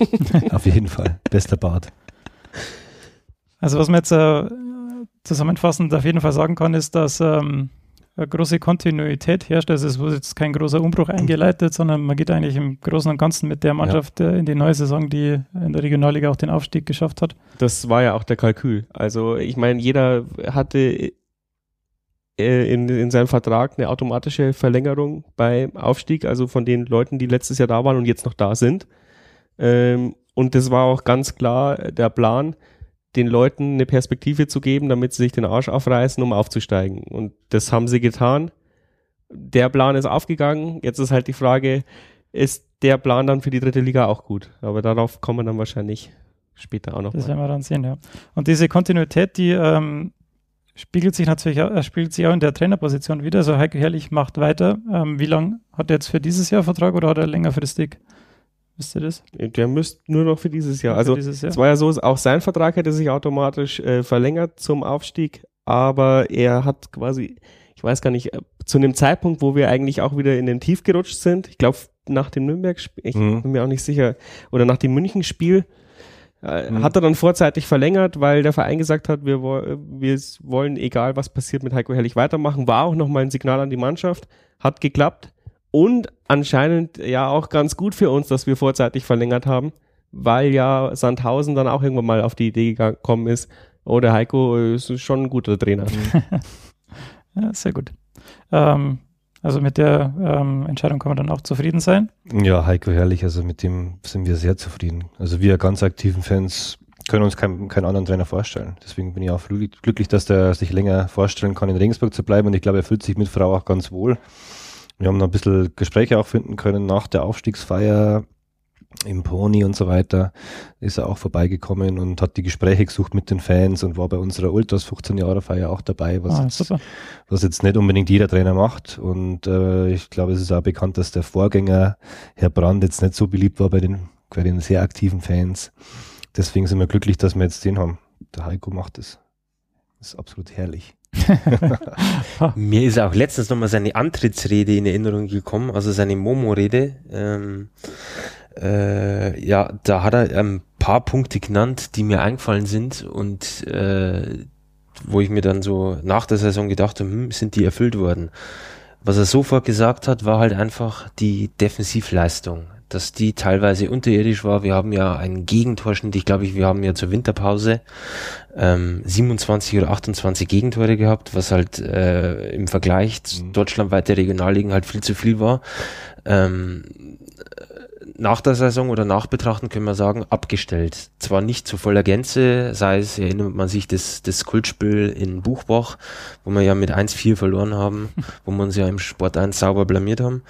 Auf jeden Fall. Bester Bart. Also was man jetzt äh, zusammenfassend auf jeden Fall sagen kann, ist, dass ähm, große Kontinuität herrscht. Also es wurde jetzt kein großer Umbruch eingeleitet, sondern man geht eigentlich im Großen und Ganzen mit der Mannschaft ja. Äh, in die neue Saison, die in der Regionalliga auch den Aufstieg geschafft hat. Das war ja auch der Kalkül. Also ich meine, jeder hatte äh, in, in seinem Vertrag eine automatische Verlängerung beim Aufstieg, also von den Leuten, die letztes Jahr da waren und jetzt noch da sind. Ähm, und das war auch ganz klar der Plan, den Leuten eine Perspektive zu geben, damit sie sich den Arsch aufreißen, um aufzusteigen. Und das haben sie getan. Der Plan ist aufgegangen. Jetzt ist halt die Frage, ist der Plan dann für die dritte Liga auch gut? Aber darauf kommen wir dann wahrscheinlich später auch noch. Das mal. werden wir dann sehen, ja. Und diese Kontinuität, die ähm, spiegelt sich natürlich auch, spiegelt sich auch in der Trainerposition wieder. Also Heiko Herrlich macht weiter. Ähm, wie lange hat er jetzt für dieses Jahr Vertrag oder hat er längerfristig? Wisst ihr das? Der müsste nur noch für dieses Jahr. Also es war ja so, auch sein Vertrag hätte sich automatisch äh, verlängert zum Aufstieg, aber er hat quasi, ich weiß gar nicht, äh, zu einem Zeitpunkt, wo wir eigentlich auch wieder in den Tief gerutscht sind, ich glaube nach dem Nürnberg-Spiel, ich mhm. bin mir auch nicht sicher, oder nach dem München-Spiel, äh, mhm. Hat er dann vorzeitig verlängert, weil der Verein gesagt hat, wir, wir wollen, egal was passiert, mit Heiko Herrlich weitermachen. War auch nochmal ein Signal an die Mannschaft. Hat geklappt. Und anscheinend ja auch ganz gut für uns, dass wir vorzeitig verlängert haben, weil ja Sandhausen dann auch irgendwann mal auf die Idee gekommen ist, oh, der Heiko ist schon ein guter Trainer. ja, sehr gut. Ähm, also mit der ähm, Entscheidung kann man dann auch zufrieden sein. Ja, Heiko Herrlich, also mit dem sind wir sehr zufrieden. Also wir ganz aktiven Fans können uns keinen, keinen anderen Trainer vorstellen. Deswegen bin ich auch glücklich, dass der sich länger vorstellen kann, in Regensburg zu bleiben. Und ich glaube, er fühlt sich mit Frau auch ganz wohl. Wir haben noch ein bisschen Gespräche auch finden können nach der Aufstiegsfeier im Pony und so weiter, ist er auch vorbeigekommen und hat die Gespräche gesucht mit den Fans und war bei unserer Ultras 15 Jahre Feier auch dabei, was, ah, jetzt, was jetzt nicht unbedingt jeder Trainer macht. Und äh, ich glaube, es ist auch bekannt, dass der Vorgänger, Herr Brand, jetzt nicht so beliebt war bei den, bei den sehr aktiven Fans. Deswegen sind wir glücklich, dass wir jetzt den haben. Der Heiko macht es. Das ist absolut herrlich. Mir ist auch letztens nochmal seine Antrittsrede in Erinnerung gekommen, also seine Momo-Rede. Ähm, äh, ja, da hat er ein paar Punkte genannt, die mir eingefallen sind und äh, wo ich mir dann so nach der Saison gedacht habe, hm, sind die erfüllt worden. Was er sofort gesagt hat, war halt einfach die Defensivleistung, dass die teilweise unterirdisch war. Wir haben ja einen Gegentorschnitt, ich glaube, wir haben ja zur Winterpause ähm, 27 oder 28 Gegentore gehabt, was halt äh, im Vergleich mhm. deutschlandweit der Regionalligen halt viel zu viel war. Ähm, nach der Saison oder nachbetrachten können wir sagen, abgestellt. Zwar nicht zu voller Gänze, sei es, erinnert man sich das, das Kultspiel in Buchbach, wo wir ja mit 1-4 verloren haben, wo wir uns ja im Sport 1 sauber blamiert haben.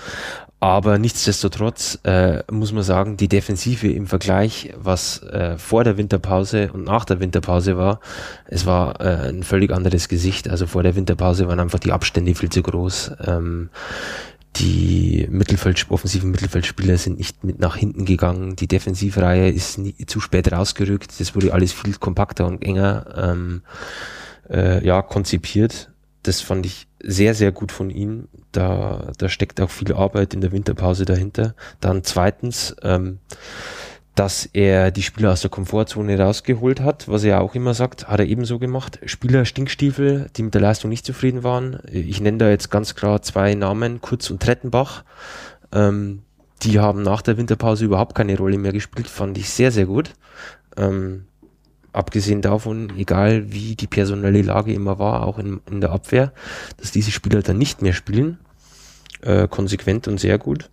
Aber nichtsdestotrotz äh, muss man sagen, die Defensive im Vergleich, was äh, vor der Winterpause und nach der Winterpause war, es war äh, ein völlig anderes Gesicht. Also vor der Winterpause waren einfach die Abstände viel zu groß. Ähm, die Mittelfeld, offensiven Mittelfeldspieler sind nicht mit nach hinten gegangen. Die Defensivreihe ist nie, zu spät rausgerückt. Das wurde alles viel kompakter und enger ähm, äh, ja, konzipiert. Das fand ich sehr, sehr gut von ihm. Da, da steckt auch viel Arbeit in der Winterpause dahinter. Dann zweitens, ähm, dass er die Spieler aus der Komfortzone rausgeholt hat, was er auch immer sagt, hat er ebenso gemacht. Spieler Stinkstiefel, die mit der Leistung nicht zufrieden waren. Ich nenne da jetzt ganz klar zwei Namen, Kurz und Trettenbach. Ähm, die haben nach der Winterpause überhaupt keine Rolle mehr gespielt, fand ich sehr, sehr gut. Ähm, abgesehen davon, egal wie die personelle Lage immer war, auch in, in der Abwehr, dass diese Spieler dann nicht mehr spielen. Äh, konsequent und sehr gut.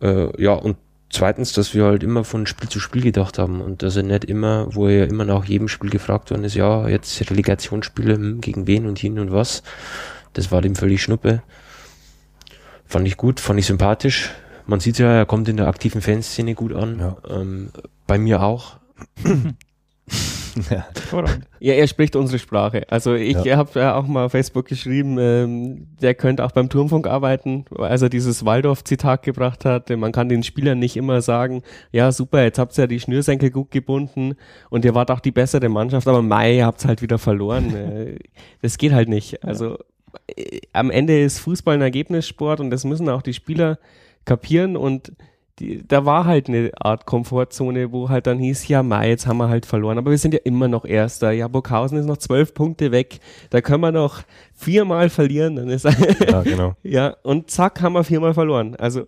Äh, ja, und zweitens, dass wir halt immer von Spiel zu Spiel gedacht haben und dass er nicht immer, wo er ja immer nach jedem Spiel gefragt worden ist, ja, jetzt Relegationsspiele, hm, gegen wen und hin und was. Das war dem völlig Schnuppe. Fand ich gut, fand ich sympathisch. Man sieht ja, er kommt in der aktiven Fanszene gut an. Ja. Ähm, bei mir auch. Ja. ja, er spricht unsere Sprache. Also ich ja. habe ja auch mal auf Facebook geschrieben, ähm, der könnte auch beim Turmfunk arbeiten, als er dieses Waldorf-Zitat gebracht hat. Man kann den Spielern nicht immer sagen, ja super, jetzt habt ihr ja die Schnürsenkel gut gebunden und ihr wart auch die bessere Mannschaft, aber Mai habt halt wieder verloren. Äh, das geht halt nicht. Also äh, am Ende ist Fußball ein Ergebnissport und das müssen auch die Spieler kapieren und die, da war halt eine Art Komfortzone, wo halt dann hieß, ja, Mai, jetzt haben wir halt verloren, aber wir sind ja immer noch Erster. Ja, Burghausen ist noch zwölf Punkte weg, da können wir noch viermal verlieren, dann ist Ja, genau. ja, und zack, haben wir viermal verloren. Also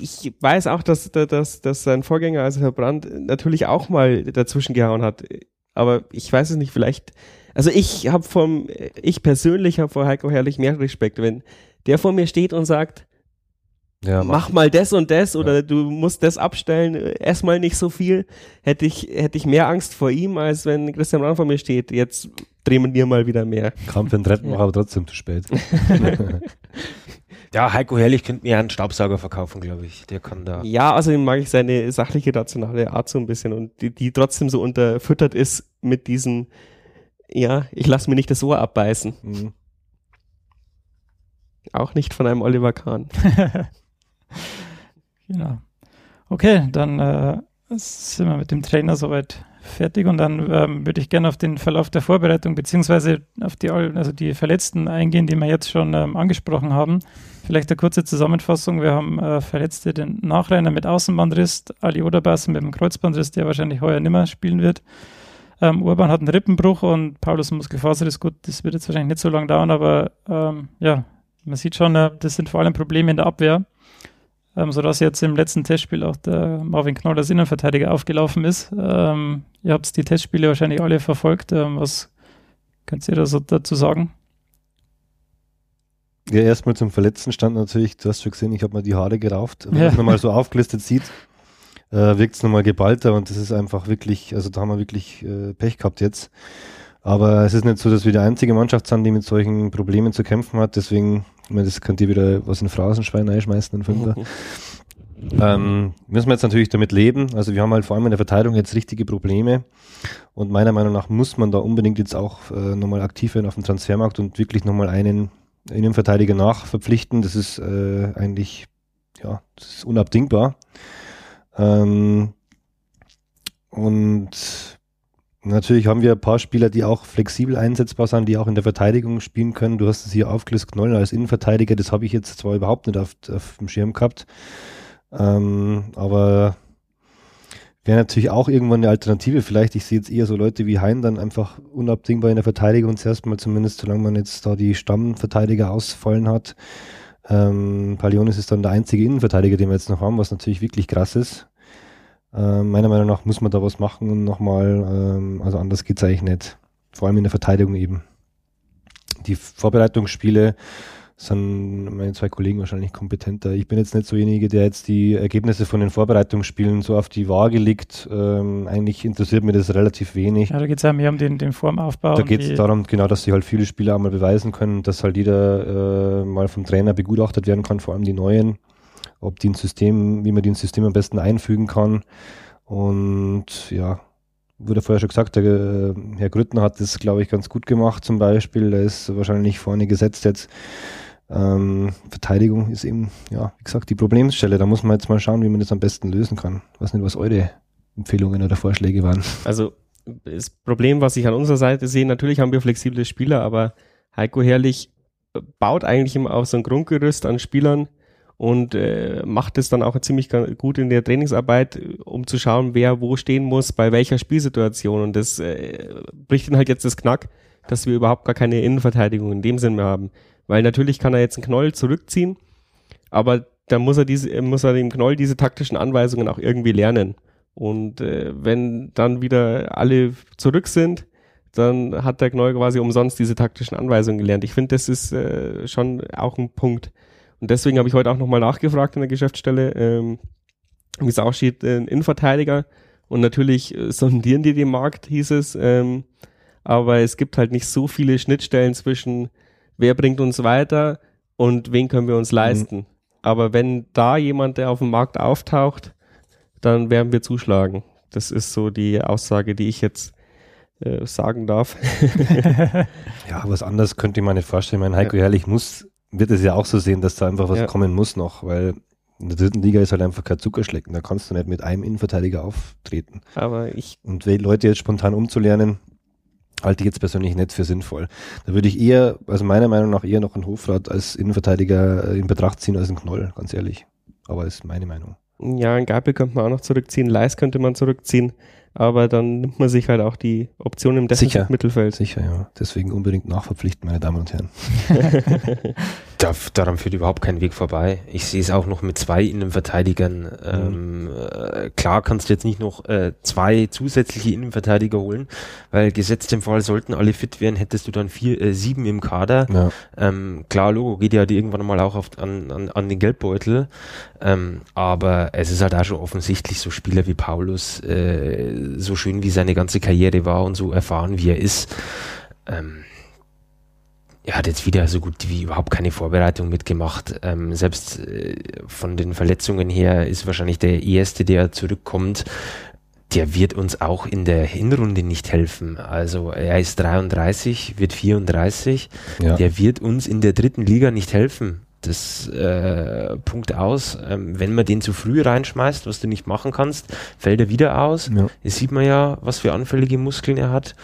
ich weiß auch, dass, dass, dass sein Vorgänger, also Herr Brandt, natürlich auch mal dazwischen gehauen hat. Aber ich weiß es nicht, vielleicht. Also ich habe vom, ich persönlich habe vor Heiko Herrlich mehr Respekt, wenn der vor mir steht und sagt, ja, mach, mach mal das und das ja. oder du musst das abstellen, erstmal nicht so viel, hätte ich, hätte ich mehr Angst vor ihm, als wenn Christian Brandt vor mir steht. Jetzt drehen wir mal wieder mehr. Kampf in dritten ja. aber trotzdem zu spät. Ja, Heiko Herrlich könnte mir einen Staubsauger verkaufen, glaube ich. Der kann da. Ja, außerdem mag ich seine sachliche, rationale Art so ein bisschen und die, die trotzdem so unterfüttert ist mit diesen, ja, ich lasse mir nicht das Ohr abbeißen. Mhm. Auch nicht von einem Oliver Kahn. genau. Okay, dann äh, sind wir mit dem Trainer soweit fertig und dann ähm, würde ich gerne auf den Verlauf der Vorbereitung beziehungsweise auf die, also die Verletzten eingehen, die wir jetzt schon ähm, angesprochen haben. Vielleicht eine kurze Zusammenfassung. Wir haben äh, Verletzte den Nachreiner mit Außenbandriss, Ali Oderbas mit dem Kreuzbandriss, der wahrscheinlich heuer nimmer spielen wird. Ähm, Urban hat einen Rippenbruch und Paulus Muskelfaser ist gut. Das wird jetzt wahrscheinlich nicht so lange dauern, aber ähm, ja, man sieht schon, äh, das sind vor allem Probleme in der Abwehr ähm, sodass jetzt im letzten Testspiel auch der Marvin Knoll als Innenverteidiger aufgelaufen ist. Ähm, ihr habt die Testspiele wahrscheinlich alle verfolgt. Ähm, was könnt ihr da so dazu sagen? Ja, erstmal zum verletzten Stand natürlich, du hast schon gesehen, ich habe mal die Haare gerauft. Wenn ja. man mal so aufgelistet sieht, äh, wirkt es nochmal geballter und das ist einfach wirklich, also da haben wir wirklich äh, Pech gehabt jetzt. Aber es ist nicht so, dass wir die einzige Mannschaft sind, die mit solchen Problemen zu kämpfen hat. Deswegen, ich meine, das könnt ihr wieder was in Phrasenschwein einschmeißen, in Fünfer. ähm, müssen wir jetzt natürlich damit leben. Also wir haben halt vor allem in der Verteidigung jetzt richtige Probleme. Und meiner Meinung nach muss man da unbedingt jetzt auch äh, nochmal aktiv werden auf dem Transfermarkt und wirklich nochmal einen Innenverteidiger nachverpflichten. Das ist äh, eigentlich, ja, das ist unabdingbar. Ähm, und Natürlich haben wir ein paar Spieler, die auch flexibel einsetzbar sind, die auch in der Verteidigung spielen können. Du hast es hier aufgelöst, Knoll als Innenverteidiger, das habe ich jetzt zwar überhaupt nicht auf, auf dem Schirm gehabt, ähm, aber wäre natürlich auch irgendwann eine Alternative. Vielleicht, ich sehe jetzt eher so Leute wie Hein dann einfach unabdingbar in der Verteidigung, zuerst mal zumindest, solange man jetzt da die Stammverteidiger ausfallen hat. Ähm, Palionis ist dann der einzige Innenverteidiger, den wir jetzt noch haben, was natürlich wirklich krass ist. Äh, meiner Meinung nach muss man da was machen und nochmal, ähm, also anders geht es eigentlich nicht. Vor allem in der Verteidigung eben. Die Vorbereitungsspiele sind meine zwei Kollegen wahrscheinlich kompetenter. Ich bin jetzt nicht so derjenige, der jetzt die Ergebnisse von den Vorbereitungsspielen so auf die Waage legt. Ähm, eigentlich interessiert mir das relativ wenig. Ja, da geht es ja mehr um den, den Formaufbau. Da geht es darum, genau, dass sie halt viele Spieler einmal beweisen können, dass halt jeder äh, mal vom Trainer begutachtet werden kann, vor allem die neuen ob die ein System, wie man die ins System am besten einfügen kann. Und ja, wurde vorher schon gesagt, der äh, Herr Grüttner hat das, glaube ich, ganz gut gemacht zum Beispiel. Er ist wahrscheinlich vorne gesetzt jetzt. Ähm, Verteidigung ist eben, ja, wie gesagt, die Problemstelle. Da muss man jetzt mal schauen, wie man das am besten lösen kann. Ich weiß nicht, was eure Empfehlungen oder Vorschläge waren. Also das Problem, was ich an unserer Seite sehe, natürlich haben wir flexible Spieler, aber Heiko Herrlich baut eigentlich immer auf so ein Grundgerüst an Spielern, und äh, macht es dann auch ziemlich gut in der Trainingsarbeit, um zu schauen, wer wo stehen muss, bei welcher Spielsituation. Und das äh, bricht dann halt jetzt das Knack, dass wir überhaupt gar keine Innenverteidigung in dem Sinn mehr haben. Weil natürlich kann er jetzt einen Knoll zurückziehen, aber dann muss er diese, muss er dem Knoll diese taktischen Anweisungen auch irgendwie lernen. Und äh, wenn dann wieder alle zurück sind, dann hat der Knoll quasi umsonst diese taktischen Anweisungen gelernt. Ich finde, das ist äh, schon auch ein Punkt. Und deswegen habe ich heute auch nochmal nachgefragt in der Geschäftsstelle, ähm, wie es aussieht, äh, Innenverteidiger. Und natürlich äh, sondieren die den Markt, hieß es. Ähm, aber es gibt halt nicht so viele Schnittstellen zwischen, wer bringt uns weiter und wen können wir uns mhm. leisten. Mhm. Aber wenn da jemand, der auf dem Markt auftaucht, dann werden wir zuschlagen. Das ist so die Aussage, die ich jetzt äh, sagen darf. ja, was anderes könnte ich mir nicht vorstellen. Mein Heiko ja. Herrlich muss wird es ja auch so sehen, dass da einfach was ja. kommen muss noch, weil in der dritten Liga ist halt einfach kein Zuckerschlecken. Da kannst du nicht mit einem Innenverteidiger auftreten. Aber ich. Und Leute jetzt spontan umzulernen, halte ich jetzt persönlich nicht für sinnvoll. Da würde ich eher, also meiner Meinung nach, eher noch einen Hofrat als Innenverteidiger in Betracht ziehen als einen Knoll, ganz ehrlich. Aber ist meine Meinung. Ja, ein Gabel könnte man auch noch zurückziehen, Leis könnte man zurückziehen, aber dann nimmt man sich halt auch die Option im Sicher. Mittelfeld. Sicher, ja. Deswegen unbedingt nachverpflichten, meine Damen und Herren. Da, daran führt überhaupt kein Weg vorbei. Ich sehe es auch noch mit zwei Innenverteidigern. Ähm, äh, klar kannst du jetzt nicht noch äh, zwei zusätzliche Innenverteidiger holen, weil gesetzt im Fall sollten alle fit werden, hättest du dann vier, äh, sieben im Kader. Ja. Ähm, klar, Logo geht ja irgendwann mal auch auf, an, an, an den Geldbeutel. Ähm, aber es ist halt auch schon offensichtlich, so Spieler wie Paulus, äh, so schön wie seine ganze Karriere war und so erfahren wie er ist, ähm, er hat jetzt wieder so gut wie überhaupt keine Vorbereitung mitgemacht. Ähm, selbst äh, von den Verletzungen her ist wahrscheinlich der erste, der zurückkommt. Der wird uns auch in der Hinrunde nicht helfen. Also er ist 33, wird 34. Ja. Der wird uns in der dritten Liga nicht helfen. Das äh, Punkt aus. Ähm, wenn man den zu früh reinschmeißt, was du nicht machen kannst, fällt er wieder aus. Ja. Jetzt sieht man ja, was für anfällige Muskeln er hat.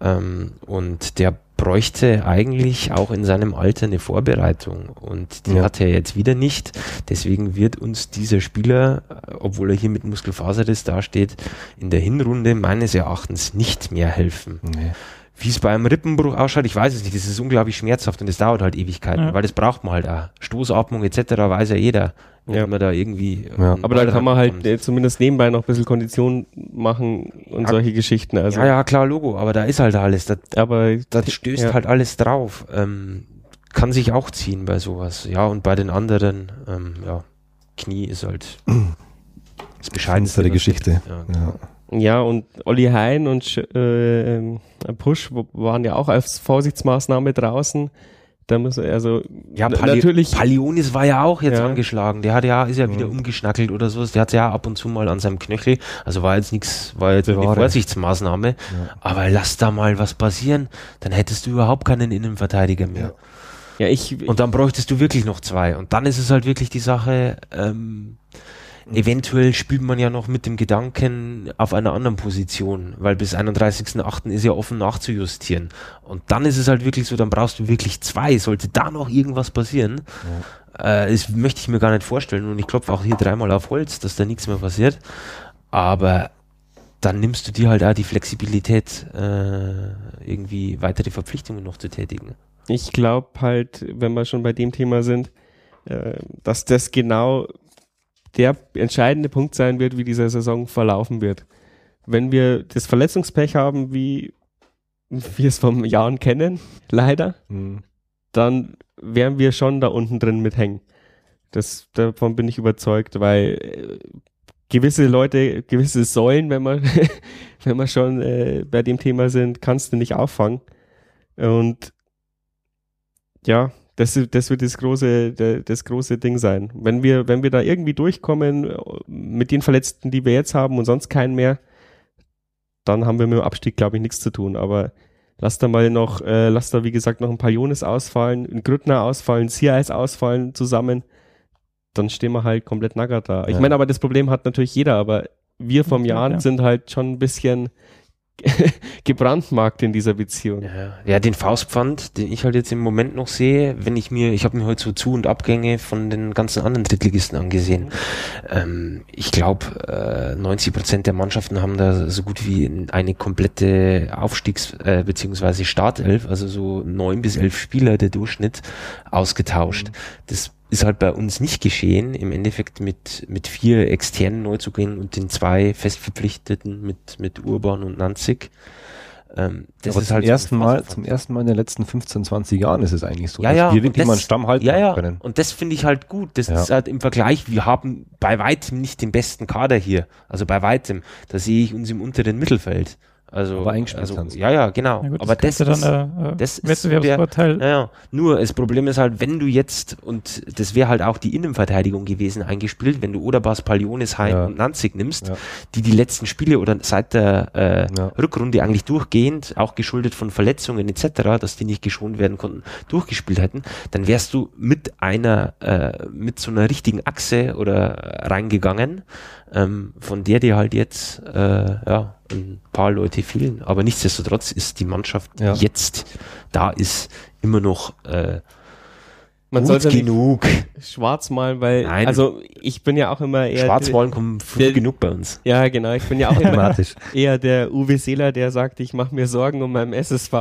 Ähm, und der bräuchte eigentlich auch in seinem Alter eine Vorbereitung. Und die Ja. hat er jetzt wieder nicht. Deswegen wird uns dieser Spieler, obwohl er hier mit Muskelfaserriss dasteht, in der Hinrunde meines Erachtens nicht mehr helfen. Nee. Wie es bei einem Rippenbruch ausschaut, ich weiß es nicht. Das ist unglaublich schmerzhaft und das dauert halt Ewigkeiten, Ja. weil das braucht man halt auch. Stoßatmung etc. weiß ja jeder, wenn Ja. man da irgendwie. Ja. ähm, Aber da kann man halt kommt. äh, zumindest nebenbei noch ein bisschen Kondition machen und Ja. solche Geschichten. Also, ja, ja, klar, Logo, aber da ist halt alles. Da, aber da stößt ja. halt alles drauf. Ähm, kann sich auch ziehen bei sowas. Ja, und bei den anderen, ähm, ja, Knie ist halt das Bescheidenste. Was Geschichte. Ja. Ja. Ja, und Olli Hein und äh, ähm, Push waren ja auch als Vorsichtsmaßnahme draußen. Da muss er also Ja, Pali natürlich. Palionis war ja auch jetzt Ja. angeschlagen. Der hat ja, ist ja wieder Mhm. umgeschnackelt oder so. Der hat ja ab und zu mal an seinem Knöchel. Also war jetzt nichts, war jetzt eine. Vorsichtsmaßnahme. Ja. Aber lass da mal was passieren, dann hättest du überhaupt keinen Innenverteidiger mehr. ja, ich, Und dann bräuchtest du wirklich noch zwei. Und dann ist es halt wirklich die Sache, ähm, eventuell spielt man ja noch mit dem Gedanken auf einer anderen Position, weil bis 31.08. ist ja offen nachzujustieren. Und dann ist es halt wirklich so, dann brauchst du wirklich zwei. Sollte da noch irgendwas passieren, äh, das möchte ich mir gar nicht vorstellen. Und ich klopfe auch hier dreimal auf Holz, dass da nichts mehr passiert. Aber dann nimmst du dir halt auch die Flexibilität, äh, irgendwie weitere Verpflichtungen noch zu tätigen. ich glaube halt, wenn wir schon bei dem Thema sind, äh, dass das genau der entscheidende Punkt sein wird, wie diese Saison verlaufen wird. Wenn wir das Verletzungspech haben, wie wir es vom Jahren kennen, leider, Mhm. dann werden wir schon da unten drin mithängen. Das, davon bin ich überzeugt, weil äh, gewisse Leute, gewisse Säulen, wenn wir, wenn wir schon äh, bei dem Thema sind, kannst du nicht auffangen. Und ja, das, das wird das große, das große Ding sein. Wenn wir, wenn wir da irgendwie durchkommen äh, mit den Verletzten, die wir jetzt haben und sonst keinen mehr, dann haben wir mit dem Abstieg, glaube ich, nichts zu tun. Aber lass da mal noch, äh, lass da wie gesagt noch ein paar Jonas ausfallen, ein Grüttner ausfallen, Seaeis ausfallen zusammen, dann stehen wir halt komplett nackert da. Ich Ja. meine, aber das Problem hat natürlich jeder, aber wir vom Ja, Jahren ja. sind halt schon ein bisschen gebrandmarkt in dieser Beziehung. Ja, ja, den Faustpfand, den ich halt jetzt im Moment noch sehe, wenn ich mir, ich habe mir heute so Zu- und Abgänge von den ganzen anderen Drittligisten angesehen. Ähm, ich glaube, äh, 90 Prozent der Mannschaften haben da so gut wie eine komplette Aufstiegs- äh, beziehungsweise Startelf, also so neun bis elf Spieler der Durchschnitt ausgetauscht. Das ist halt bei uns nicht geschehen. Im Endeffekt mit, mit vier externen Neuzugängen und den zwei festverpflichteten mit, mit Urban und Nanzig. Ähm, das Aber ist zum halt ersten Mal, zum ersten Mal in den letzten 15, 20 Jahren ist es eigentlich so, Ja, dass ja, wir wirklich das- mal einen Stamm halten ja, ja. können. Und das finde ich halt gut. Das Ja. ist halt im Vergleich, wir haben bei weitem nicht den besten Kader hier. Also bei weitem. Da sehe ich uns im unteren Mittelfeld. Also, Aber also ja, ja, genau. Ja gut, Aber das, könnte ist, dann äh, das ist Wettbewerbsvorteil. ja, ja. Nur das Problem ist halt, wenn du jetzt, und das wäre halt auch die Innenverteidigung gewesen eingespielt, wenn du Oderbas, Palionis, Hein Ja. und Nanzig nimmst, Ja. die die letzten Spiele oder seit der äh, Ja. Rückrunde eigentlich durchgehend, auch geschuldet von Verletzungen etc., dass die nicht geschont werden konnten, durchgespielt hätten, dann wärst du mit einer, äh, mit so einer richtigen Achse oder äh, reingegangen, ähm, von der dir halt jetzt äh, ja, ein paar Leute fehlen. Aber nichtsdestotrotz ist die Mannschaft Ja. jetzt da ist immer noch äh, Man gut sollte genug. schwarz malen, weil, Nein. also ich bin ja auch immer eher. Schwarzwahlen kommen früh genug bei uns. Ja, genau. Ich bin ja auch immer eher der Uwe Seeler, der sagt, ich mache mir Sorgen um meinen SSV.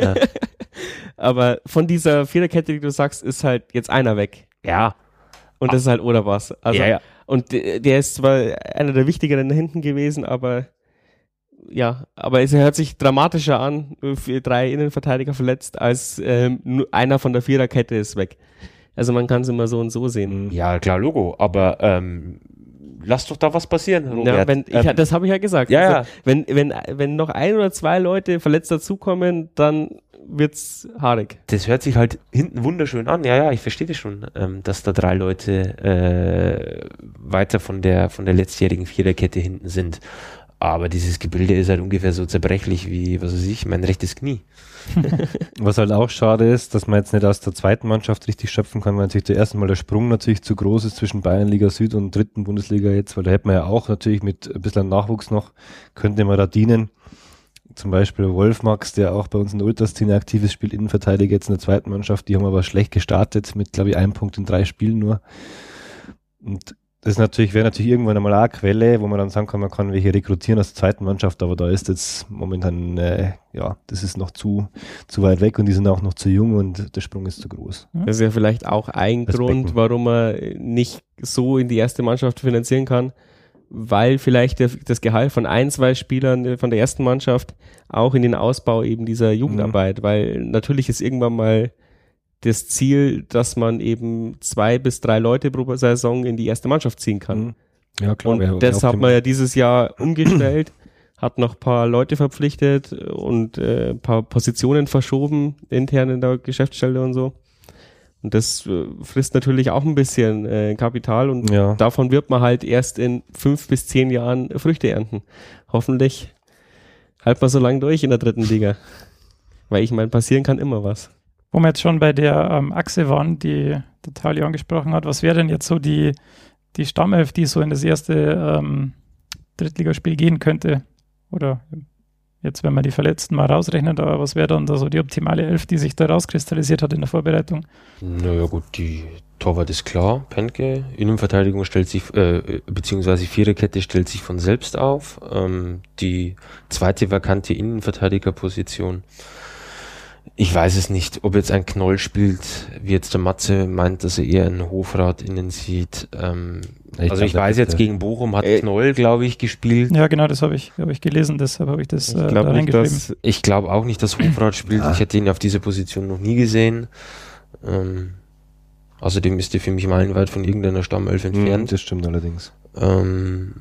Ja. Aber von dieser Viererkette, die du sagst, ist halt jetzt einer weg. Ja, Und das ist halt oder was. Also, ja, ja. Und der ist zwar einer der wichtigeren da hinten gewesen, aber ja, aber es hört sich dramatischer an, für drei Innenverteidiger verletzt, als ähm, nur einer von der Viererkette ist weg. Also man kann es immer so und so sehen. Ja, klar, Logo. Aber ähm, lass doch da was passieren, Robert. Ja, wenn, ich, ähm, das habe ich ja gesagt. ja, also, ja. Wenn, wenn, wenn noch ein oder zwei Leute verletzt dazukommen, dann wird's haarig. das hört sich halt hinten wunderschön an. Ja, ja, ich verstehe das schon, ähm, dass da drei Leute äh, weiter von der von der letztjährigen Viererkette hinten sind. Aber dieses Gebilde ist halt ungefähr so zerbrechlich wie, was weiß ich, mein rechtes Knie. Was halt auch schade ist, dass man jetzt nicht aus der zweiten Mannschaft richtig schöpfen kann, weil natürlich der erste Mal der Sprung natürlich zu groß ist zwischen Bayernliga Süd und dritten Bundesliga jetzt, weil da hätte man ja auch natürlich mit ein bisschen Nachwuchs noch, könnte man da dienen. Zum Beispiel Wolf Max, der auch bei uns in der Ultraszene aktiv ist, spielt Innenverteidiger jetzt in der zweiten Mannschaft. Die haben aber schlecht gestartet mit, glaube ich, einem Punkt in drei Spielen nur. Und das ist natürlich, wäre natürlich irgendwann einmal eine Quelle, wo man dann sagen kann, man kann welche rekrutieren aus der zweiten Mannschaft, aber da ist jetzt momentan, äh, ja, das ist noch zu, zu weit weg und die sind auch noch zu jung und der Sprung ist zu groß. Das ist ja vielleicht auch ein Das Grund, warum man nicht so in die erste Mannschaft finanzieren kann, weil vielleicht das Gehalt von ein, zwei Spielern äh, von der ersten Mannschaft auch in den Ausbau eben dieser Jugendarbeit, weil natürlich ist irgendwann mal das Ziel, dass man eben zwei bis drei Leute pro Saison in die erste Mannschaft ziehen kann. Mhm. Ja, klar. Und das hat man ja dieses Jahr umgestellt, hat noch ein paar Leute verpflichtet und äh, ein paar Positionen verschoben, intern in der Geschäftsstelle und so. Und das äh, frisst natürlich auch ein bisschen äh, Kapital und Ja. davon wird man halt erst in fünf bis zehn Jahren Früchte ernten. Hoffentlich halt man so lange durch in der dritten Liga. Weil ich meine, passieren kann immer was. Wo wir jetzt schon bei der ähm, Achse waren, die der Tali angesprochen hat, was wäre denn jetzt so die, die Stammelf, die so in das erste ähm, Drittligaspiel gehen könnte? Oder jetzt, wenn man die Verletzten mal rausrechnet, aber was wäre dann da so die optimale Elf, die sich da rauskristallisiert hat in der Vorbereitung? Naja gut, die Torwart ist klar, Penke. Innenverteidigung stellt sich, äh, beziehungsweise Viererkette stellt sich von selbst auf. Ähm, die zweite vakante Innenverteidigerposition. Ich weiß es nicht, ob jetzt ein Knoll spielt, wie jetzt der Matze meint, dass er eher einen Hofrat innen sieht. Ähm, Ich also ich weiß jetzt gegen Bochum hat Äh, Knoll, glaube ich, gespielt. Ja, genau, das habe ich, hab ich gelesen, deshalb habe ich das Ich äh, da reingeschrieben. Ich glaube auch nicht, dass Hofrat spielt. Ah. Ich hätte ihn auf dieser Position noch nie gesehen. Ähm, außerdem ist er für mich meilenweit von irgendeiner Stammelf Mhm, entfernt. das stimmt allerdings. Ähm,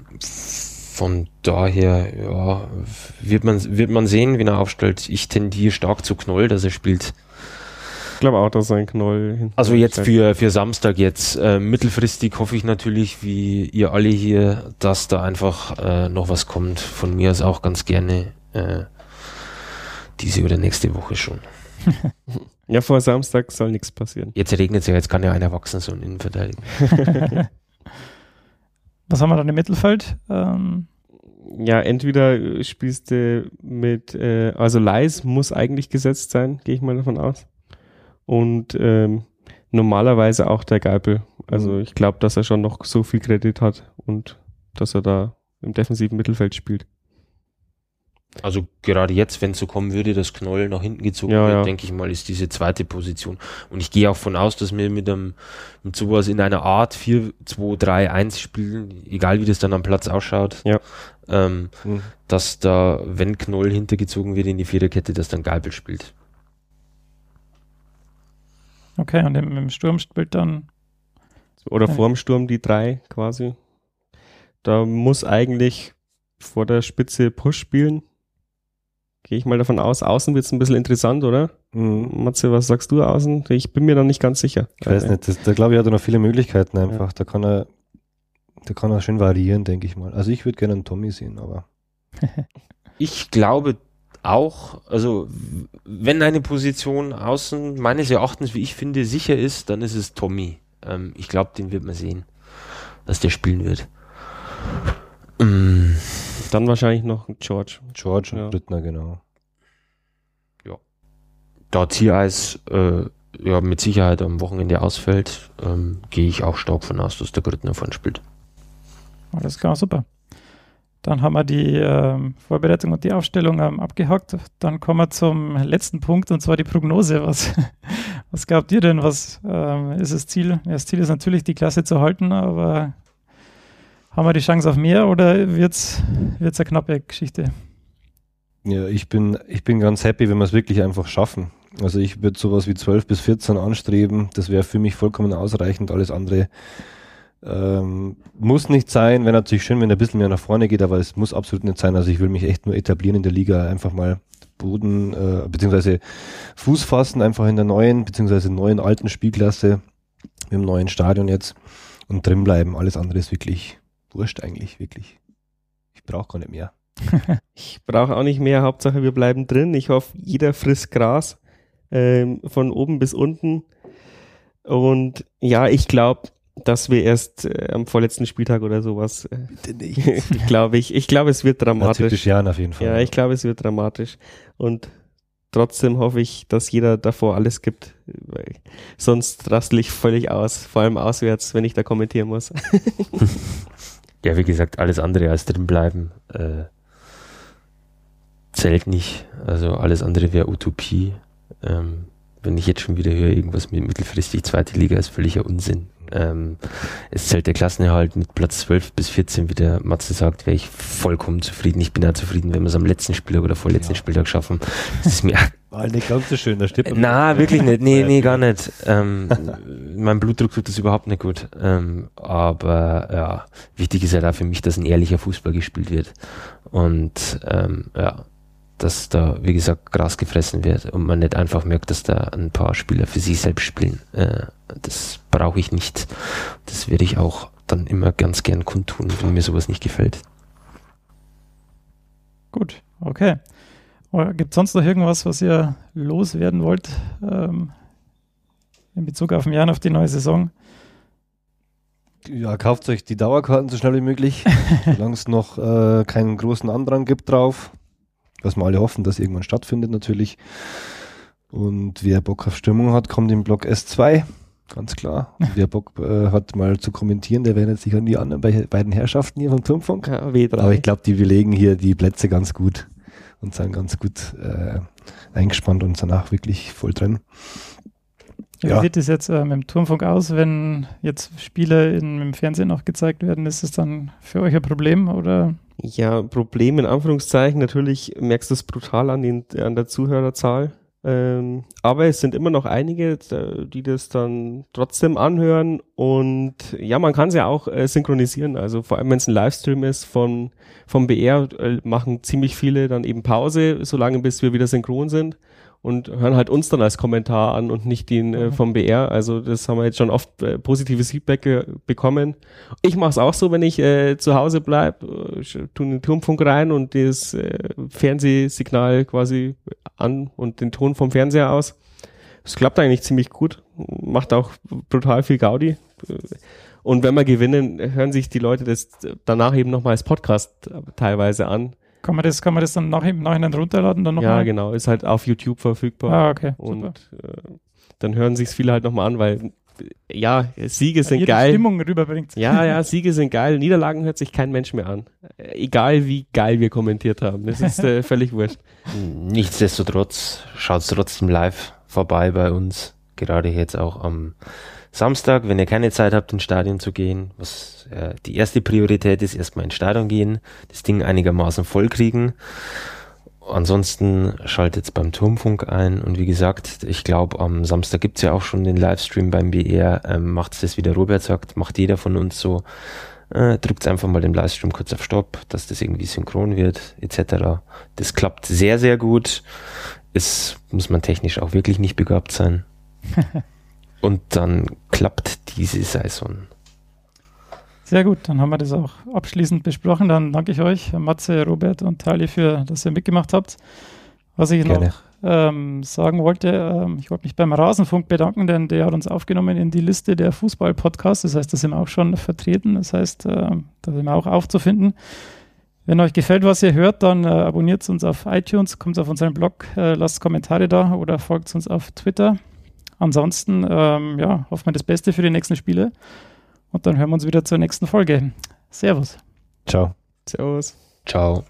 von daher, ja, wird man, wird man sehen, wie er aufstellt. Ich tendiere stark zu Knoll, dass er spielt. ich glaube auch, dass ein Knoll Also jetzt für, für Samstag jetzt. Äh, mittelfristig hoffe ich natürlich, wie ihr alle hier, dass da einfach äh, noch was kommt. Von mir aus auch ganz gerne äh, diese oder nächste Woche schon. Ja, vor Samstag soll nichts passieren. Jetzt regnet es ja, jetzt kann ja einer wachsen, so ein Innenverteidiger. Was haben wir dann im Mittelfeld? Ähm, Ja, entweder äh, spielst du mit, äh, also Leis muss eigentlich gesetzt sein, gehe ich mal davon aus. Und ähm, normalerweise auch der Geipel. Also Mhm. ich glaube, dass er schon noch so viel Kredit hat und dass er da im defensiven Mittelfeld spielt. Also gerade jetzt, wenn es so kommen würde, dass Knoll nach hinten gezogen Ja, wird, ja. denke ich mal, ist diese zweite Position. Und ich gehe auch von aus, dass wir mit, einem, mit sowas in einer Art 4, 2, 3, 1 spielen, egal wie das dann am Platz ausschaut, Ja. ähm, Mhm. dass da, wenn Knoll hintergezogen wird in die Viererkette, dass dann Geipel spielt. okay, und im, im Sturm spielt dann Oder vorm Sturm die drei quasi. Da muss eigentlich vor der Spitze Push spielen. Gehe ich mal davon aus. Außen wird es ein bisschen interessant, oder? Mhm. Matze, was sagst du außen? Ich bin mir da nicht ganz sicher. Ich weiß nicht, das, da glaube ich, hat er noch viele Möglichkeiten einfach. Da kann er, da kann er schön variieren, denke ich mal. Also ich würde gerne einen Tommy sehen, aber Ich glaube auch, also wenn eine Position außen meines Erachtens, wie ich finde, sicher ist, dann ist es Tommy. Ähm, ich glaube, den wird man sehen, dass der spielen wird. Mm. Dann wahrscheinlich noch George. George und ja. Brittner, genau. Ja. Da Ziereis äh, ja, mit Sicherheit am Wochenende ausfällt, ähm, gehe ich auch stark von aus, dass der Brittner vorne spielt. Alles klar, super. Dann haben wir die ähm, Vorbereitung und die Aufstellung ähm, abgehakt. Dann kommen wir zum letzten Punkt und zwar die Prognose. Was, was glaubt ihr denn? Was ähm, ist das Ziel? Ja, das Ziel ist natürlich, die Klasse zu halten, aber haben wir die Chance auf mehr oder wird es eine knappe Geschichte? Ja, ich bin, ich bin ganz happy, wenn wir es wirklich einfach schaffen. Also ich würde sowas wie 12 bis 14 anstreben. Das wäre für mich vollkommen ausreichend. Alles andere ähm, muss nicht sein, wäre natürlich schön, wenn er ein bisschen mehr nach vorne geht, aber es muss absolut nicht sein. Also ich will mich echt nur etablieren in der Liga, einfach mal Boden, äh, beziehungsweise Fuß fassen, einfach in der neuen, beziehungsweise neuen alten Spielklasse, mit dem neuen Stadion jetzt und drin bleiben. Alles andere ist wirklich wurscht eigentlich, wirklich. Ich brauche gar nicht mehr. ich brauche auch nicht mehr, Hauptsache wir bleiben drin. Ich hoffe, jeder frisst Gras ähm, von oben bis unten. Und ja, ich glaube, dass wir erst äh, am vorletzten Spieltag oder sowas. Äh, Bitte nicht. glaube ich. Ich glaube, es wird dramatisch. Ja, typisch Jan auf jeden Fall. Ja, ich glaube, es wird dramatisch. Und trotzdem hoffe ich, dass jeder davor alles gibt. Weil sonst rastle ich völlig aus. Vor allem auswärts, wenn ich da kommentieren muss. ja, wie gesagt, alles andere als drin bleiben äh, zählt nicht. Also alles andere wäre Utopie. Ähm, wenn ich jetzt schon wieder höre, irgendwas mit mittelfristig zweite Liga ist völliger Unsinn. Ähm, es zählt der Klassenerhalt mit Platz 12 bis 14, wie der Matze sagt, wäre ich vollkommen zufrieden. Ich bin auch zufrieden, wenn wir es am letzten Spieltag oder vorletzten ja. Spieltag schaffen. Das ist mir War nicht ganz so schön, da stimmt. Na, wirklich nicht. Nee, nee, gar nicht. Ähm, mein Blutdruck tut das überhaupt nicht gut. Ähm, aber ja, wichtig ist halt auch für mich, dass ein ehrlicher Fußball gespielt wird. Und ähm, ja, dass da, wie gesagt, Gras gefressen wird und man nicht einfach merkt, dass da ein paar Spieler für sich selbst spielen. Äh, das brauche ich nicht. Das werde ich auch dann immer ganz gern kundtun, wenn mir sowas nicht gefällt. Gut, okay. Gibt es sonst noch irgendwas, was ihr loswerden wollt ähm, in Bezug auf den Jahr, auf die neue Saison? Ja, kauft euch die Dauerkarten so schnell wie möglich, solange es noch äh, keinen großen Andrang gibt drauf was wir alle hoffen, dass irgendwann stattfindet natürlich. Und wer Bock auf Stimmung hat, kommt im Block S2, ganz klar. Und wer Bock äh, hat, mal zu kommentieren, der wendet sich an die anderen be beiden Herrschaften hier vom Turmfunk. Ja, Aber ich glaube, die belegen hier die Plätze ganz gut und sind ganz gut äh, eingespannt und danach wirklich voll drin. Wie ja. sieht es jetzt äh, mit dem Turmfunk aus, wenn jetzt Spiele in, im Fernsehen auch gezeigt werden? Ist es dann für euch ein Problem oder? Ja, Problem in Anführungszeichen. Natürlich merkst du es brutal an, den, an der Zuhörerzahl. Ähm, aber es sind immer noch einige, die das dann trotzdem anhören. Und ja, man kann es ja auch äh, synchronisieren. Also vor allem, wenn es ein Livestream ist von, vom BR, äh, machen ziemlich viele dann eben Pause, solange bis wir wieder synchron sind und hören halt uns dann als Kommentar an und nicht den äh, mhm. vom BR. Also das haben wir jetzt schon oft äh, positives Feedback bekommen. Ich mache es auch so, wenn ich äh, zu Hause bleibe, äh, tue den Turmfunk rein und das äh, Fernsehsignal quasi an und den Ton vom Fernseher aus. Es klappt eigentlich ziemlich gut, macht auch brutal viel Gaudi. Und wenn wir gewinnen, hören sich die Leute das danach eben nochmal als Podcast teilweise an kann man das, kann man das dann nach, im Nachhinein runterladen? Dann noch ja, mal? genau. Ist halt auf YouTube verfügbar. Ah, okay. Und äh, dann hören sich viele halt nochmal an, weil ja, Siege sind Jede geil. Stimmung rüberbringt. Ja, ja, Siege sind geil. Niederlagen hört sich kein Mensch mehr an. Egal wie geil wir kommentiert haben. Das ist äh, völlig wurscht. Nichtsdestotrotz schaut es trotzdem live vorbei bei uns. Gerade jetzt auch am Samstag, wenn ihr keine Zeit habt, ins Stadion zu gehen, was äh, die erste Priorität ist, erstmal ins Stadion gehen, das Ding einigermaßen voll kriegen. Ansonsten schaltet beim Turmfunk ein und wie gesagt, ich glaube, am Samstag gibt's ja auch schon den Livestream beim BR. Ähm, macht's das, wie der Robert sagt, macht jeder von uns so. Äh, drückt einfach mal den Livestream kurz auf Stopp, dass das irgendwie synchron wird, etc. Das klappt sehr, sehr gut. Es muss man technisch auch wirklich nicht begabt sein. und dann klappt diese Saison. Sehr gut, dann haben wir das auch abschließend besprochen. Dann danke ich euch, Matze, Robert und Tali, für, dass ihr mitgemacht habt. Was ich Gerne. noch ähm, sagen wollte, ähm, ich wollte mich beim Rasenfunk bedanken, denn der hat uns aufgenommen in die Liste der Fußball-Podcasts. Das heißt, da sind wir auch schon vertreten. Das heißt, äh, da sind wir auch aufzufinden. Wenn euch gefällt, was ihr hört, dann äh, abonniert uns auf iTunes, kommt auf unseren Blog, äh, lasst Kommentare da oder folgt uns auf Twitter. Ansonsten, ähm, ja, hoffen wir das Beste für die nächsten Spiele. Und dann hören wir uns wieder zur nächsten Folge. Servus. Ciao. Servus. Ciao.